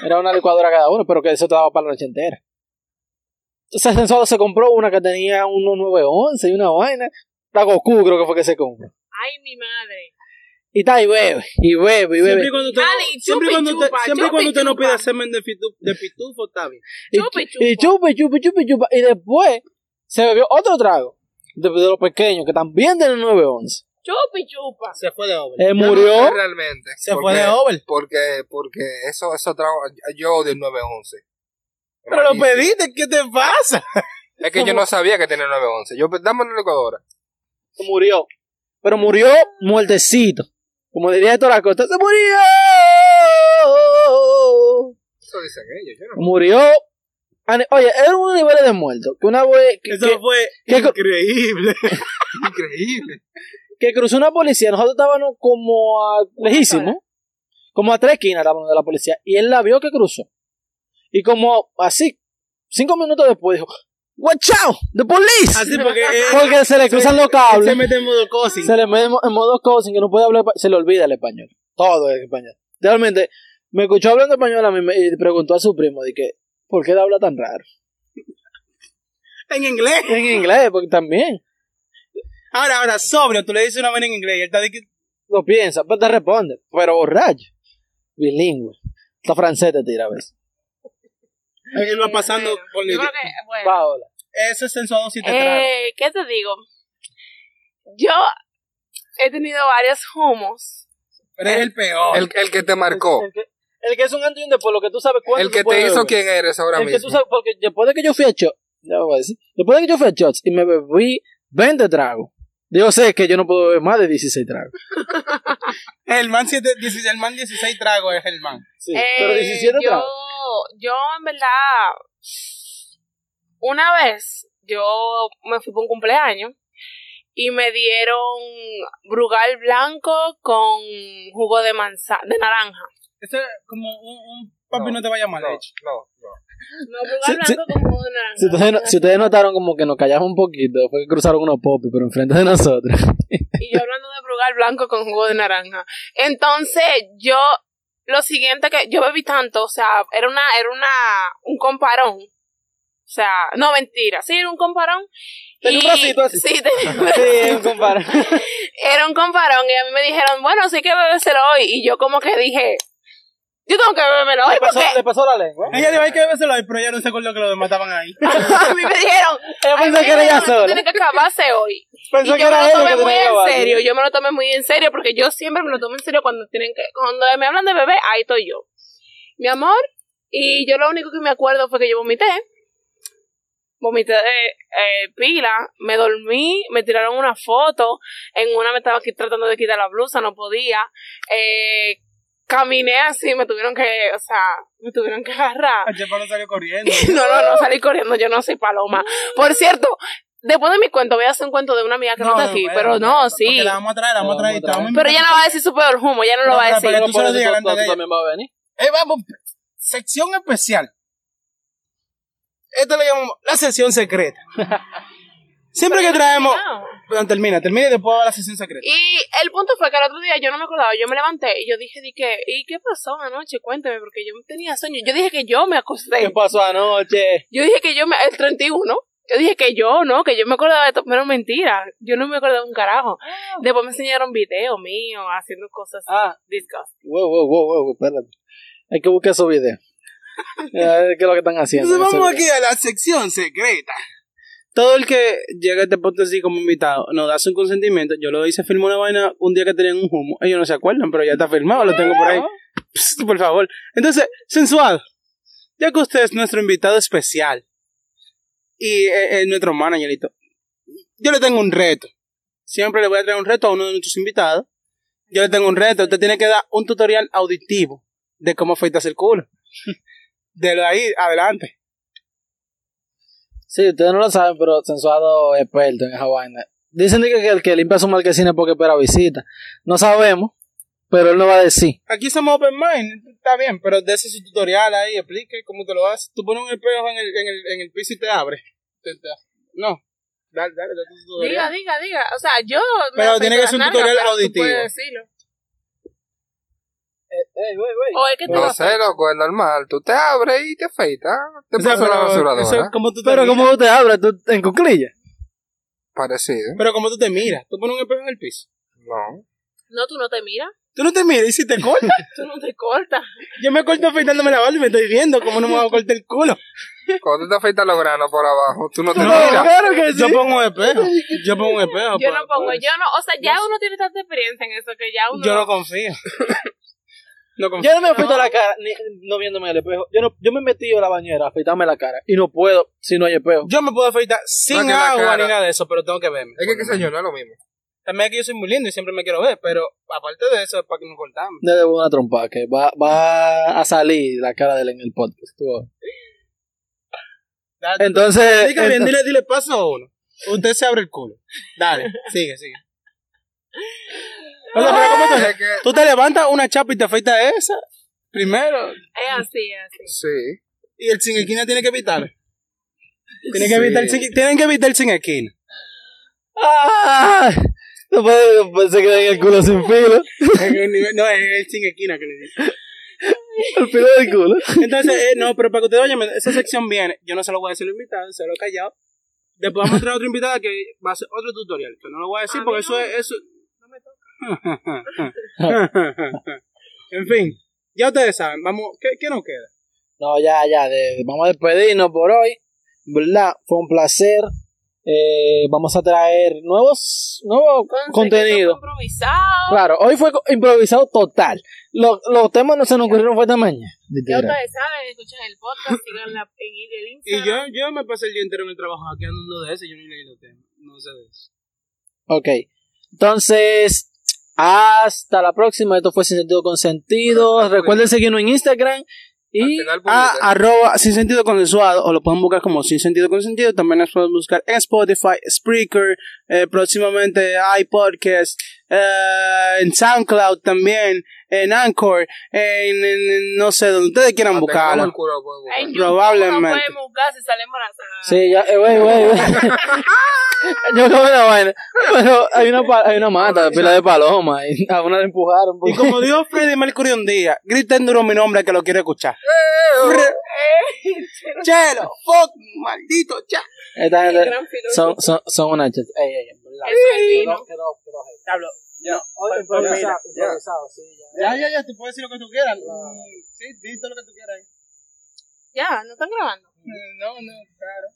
Era una licuadora cada uno, pero que eso te daba para la noche entera. Entonces, sensuado se compró una que tenía unos 911 y una vaina. La Goku creo que fue que se compró. Ay, mi madre. Y está, y bebe, y bebe, y bebe. Siempre cuando usted, Dale, siempre chupa cuando usted, chupa, siempre cuando usted no pida semen de, pitu- de pitufo, está bien. Y, Chupa y chupa, y chupa, y chupa, y chupa. Y después se bebió otro trago de, de los pequeños que también tienen 911. Chupa y chupa. Se fue de over. Eh, no murió. sé realmente. Se porque- fue de over. Porque, porque eso, eso trago, yo odio el 911. Pero lo pediste, ¿qué te pasa? Es que yo no sabía que tenía 911. Yo, dame una licuadora. murió. Pero murió muertecito. Como diría Héctor Acosta, ¡se murió! Eso dicen ellos, yo no. Murió. Ani- Oye, era un nivel de muerto. Que una vez que, Eso que- fue ¿Qué co- increíble. Increíble. que cruzó una policía, nosotros estábamos como a lejísimo. Como a tres esquinas estábamos de la policía. Y él la vio que cruzó. Y como así, cinco minutos después dijo, ¡Watch out! ¡The police! Así porque él, Porque se le cruzan los cables. se mete en modo cosi. se le mete en modo coaching que no puede hablar, se le olvida el español. Todo es español. Realmente, me escuchó hablando español a mí me- y preguntó a su primo de que, ¿por qué él habla tan raro? En inglés. En inglés, porque también Ahora, ahora, sobrio, tú le dices una vez en inglés y él está de que... lo piensa, pero te responde. Pero borracho, bilingüe. Hasta francés te tira a veces. Él va pasando por Yo creo que, bueno. Paola. Eso es sensuado si te trae. Eh, ¿Qué te digo? Yo he tenido varios humos. Pero es el peor. El, el que te marcó. El que, el que es un antes y un después, lo que tú sabes cuánto El que te hizo beber. quién eres ahora El que tú mismo. sabes, porque después de que yo fui a Shots, después de que yo fui a Shots y me bebí 20 tragos, yo sé que yo no puedo beber más de 16 tragos. El man, siete, 16, el man 16 tragos es el man. Sí, Eh, pero 17 yo, tragos. Yo, en verdad, una vez yo me fui por un cumpleaños y me dieron brugal blanco con jugo de manzana, de naranja. Eso es como un, un papi no, te vaya mal No, hecho. no, no. No, brugal Sí, sí. blanco con jugo de naranja. Si ustedes, no- si ustedes notaron como que nos callamos un poquito, fue que cruzaron unos popis, pero enfrente de nosotros. Y yo hablando de brugal blanco con jugo de naranja. Entonces, yo, lo siguiente que, yo bebí tanto, o sea, era una, era una, un comparón. O sea, no mentira, sí, era un comparón. Tenía un bracito así. Sí, tenía sí, un compadre. era un comparón y a mí me dijeron, bueno, sí que bebéselo hoy. Y yo como que dije, yo tengo que bebérmelo hoy Le pasó, porque le pasó la lengua. Ella dijo, hay que bebérselo ahí, pero ella no se acordó que lo demás estaban ahí. a mí me dijeron, Ella "Ay, pensó que era ella sola. tienes que acabarse hoy. Pensó y que yo me era lo tomé muy en acabar. serio, yo me lo tomé muy en serio porque yo siempre me lo tomo en serio cuando tienen que, cuando me hablan de bebé, ahí estoy yo. Mi amor, y yo lo único que me acuerdo fue que yo vomité. Vomité eh, eh, pila, me dormí, me tiraron una foto, en una me estaba aquí tratando de quitar la blusa, no podía. Eh, caminé así, me tuvieron que, o sea, me tuvieron que agarrar. El no salió corriendo. No, no, no salí corriendo, yo no soy paloma. Por cierto, después de mi cuento voy a hacer un cuento de una amiga que no, está aquí, pero no, sí. La vamos a traer, la vamos a traer. Vamos a traer. Pero ella no va a decir su peor humo, ya no lo va a decir. tú digas tú- tú ella. también vas a venir. Eh, vamos, sección especial. Esto le llamamos la sesión secreta. Siempre que traemos... No. Bueno, termina, termina y después va la sesión secreta. Y el punto fue que el otro día yo no me acordaba, yo me levanté y yo dije, di que, ¿y qué pasó anoche? Cuénteme, porque yo tenía sueño. Yo dije que yo me acosté. ¿Qué pasó anoche? Yo dije que yo me, el 31, yo dije que yo, ¿no? Que yo me acordaba de esto, pero mentira. Yo no me acordaba de un carajo. Después me enseñaron videos míos haciendo cosas Ah, disgusting. wow, wow, wow, wow, espérate. Hay que buscar esos videos. ¿Qué es lo que están haciendo? Entonces en vamos aquí a la sección secreta. Todo el que llega a este podcast así como invitado nos da su consentimiento. Yo lo hice, filmó una vaina un día que tenían un humo. Ellos no se acuerdan, pero ya está filmado, lo tengo por ahí. Psst, por favor. Entonces, sensual. Ya que usted es nuestro invitado especial y eh, eh, nuestro managerito, yo le tengo un reto. Siempre le voy a traer un reto a uno de nuestros invitados. Yo le tengo un reto. Usted tiene que dar un tutorial auditivo de cómo afeitas el culo. De lo ahí, adelante. Sí, ustedes no lo saben, pero Sensuado es experto en esa vaina. Dicen que que el que limpia su marquesina es porque espera visita. No sabemos, pero él no va a decir. Aquí somos open mind, está bien, pero dése su tutorial ahí, explique cómo te lo haces. Tú pones un espejo en el, en el, en el piso y te abre. Te- te- no, dale, dale, dale tu Diga, tutorial. diga, diga. O sea, yo. me Pero tiene que ser un tutorial tú auditivo. puedes decirlo. Ey, wey, wey. O es que tú No sé, loco, es normal. Tú te abres y te afeitas. Te O sea, pasas la pero, rasuradora. eso es como tú te Pero miras. como te habla, tú en cuclilla. Parecido. Pero como tú te miras, tú pones un espejo en el piso. No. No, tú no te miras. Tú no te miras y si te cortas. Tú no te cortas. Yo me corto afeitándome la barba y me estoy viendo cómo no me voy a cortar el culo. Cuando tú te afeitas los granos por abajo, tú no te No, miras. claro que sí. Yo pongo un espejo. Yo pongo un espejo. Yo no pongo, pa- yo no. O sea, ya uno tiene tanta experiencia en eso que ya uno. Yo no confío. No. Yo no me afeito la cara ni, no viéndome el espejo. Yo, no, yo me he metido a la bañera a afeitarme la cara. Y no puedo si no hay espejo. Yo me puedo afeitar sin No, agua cara- ni nada de eso, pero tengo que verme. Es que, qué señor, no es lo mismo. También es que yo soy muy lindo y siempre me quiero ver, pero aparte de eso es para que nos cortamos. Le debo una trompa que va, va a salir la cara de él en el podcast. tú vas. Entonces, Diga bien, dile, dile paso uno. Usted se abre el culo. Dale, sigue, sigue. O sea, pero ¿cómo tú, te levantas una chapa y te afeitas esa primero Es así, es así. sí. y el sin esquina tiene que evitar. Tiene que Sí. evitar el sin, tienen que evitar el sin esquina. ¡Ay! Después, después se queda en el culo sin filo. No, es el sin esquina que le digo. El filo del culo. Entonces, eh, no, pero para que ustedes oyen, esa sección viene. Yo no se lo voy a decir al invitado, se lo he callado. Después vamos a traer a otro invitado que va a hacer otro tutorial, que no lo voy a decir A porque eso no. es. Eso... en fin, ya ustedes saben, vamos, ¿qué, qué nos queda? No, ya, ya. de- vamos a despedirnos por hoy. ¿Verdad? Fue un placer. Eh, vamos a traer nuevos, nuevo contenido. improvisado. Claro, hoy fue improvisado total. Los, los temas no se nos ocurrieron fue esta mañana. Ya ustedes saben, escuchen el podcast, síganla en el Y yo, Instagram. yo me pasé el día entero en el trabajo hackeando uno de ese, yo no leí los temas, no sé de eso. Ok. Entonces, hasta la próxima. Esto fue Sin Sentido con Sentido. Recuerden seguirnos en Instagram. Y publica. arroba sin sentido consensuado, o lo pueden buscar como sin sentido consentido. También nos pueden buscar en Spotify, Spreaker, eh, próximamente iPodcast, eh, en SoundCloud también, en Anchor, en, en- en no sé, donde ustedes quieran hagamos buscarlo. pues, probablemente. No buscar si sale embarazada. Sí, ya, eh, wey, wey, wey. Yo como una vaina. Pero hay una, hay una mata, pila de paloma. Y a una le empujaron. Y como dijo Freddie Mercury un día, griten duro mi nombre que lo quiero escuchar. Chelo, fuck, maldito, cha. Esta El gente son, son, son una ch- Ey, ey, No, improvisado, ya. improvisado, sí, ya. Ya, ya, ya, tú puedes decir lo que tú quieras. Mm, Sí, di todo lo que tú quieras. Ya, no están grabando. No, no, claro.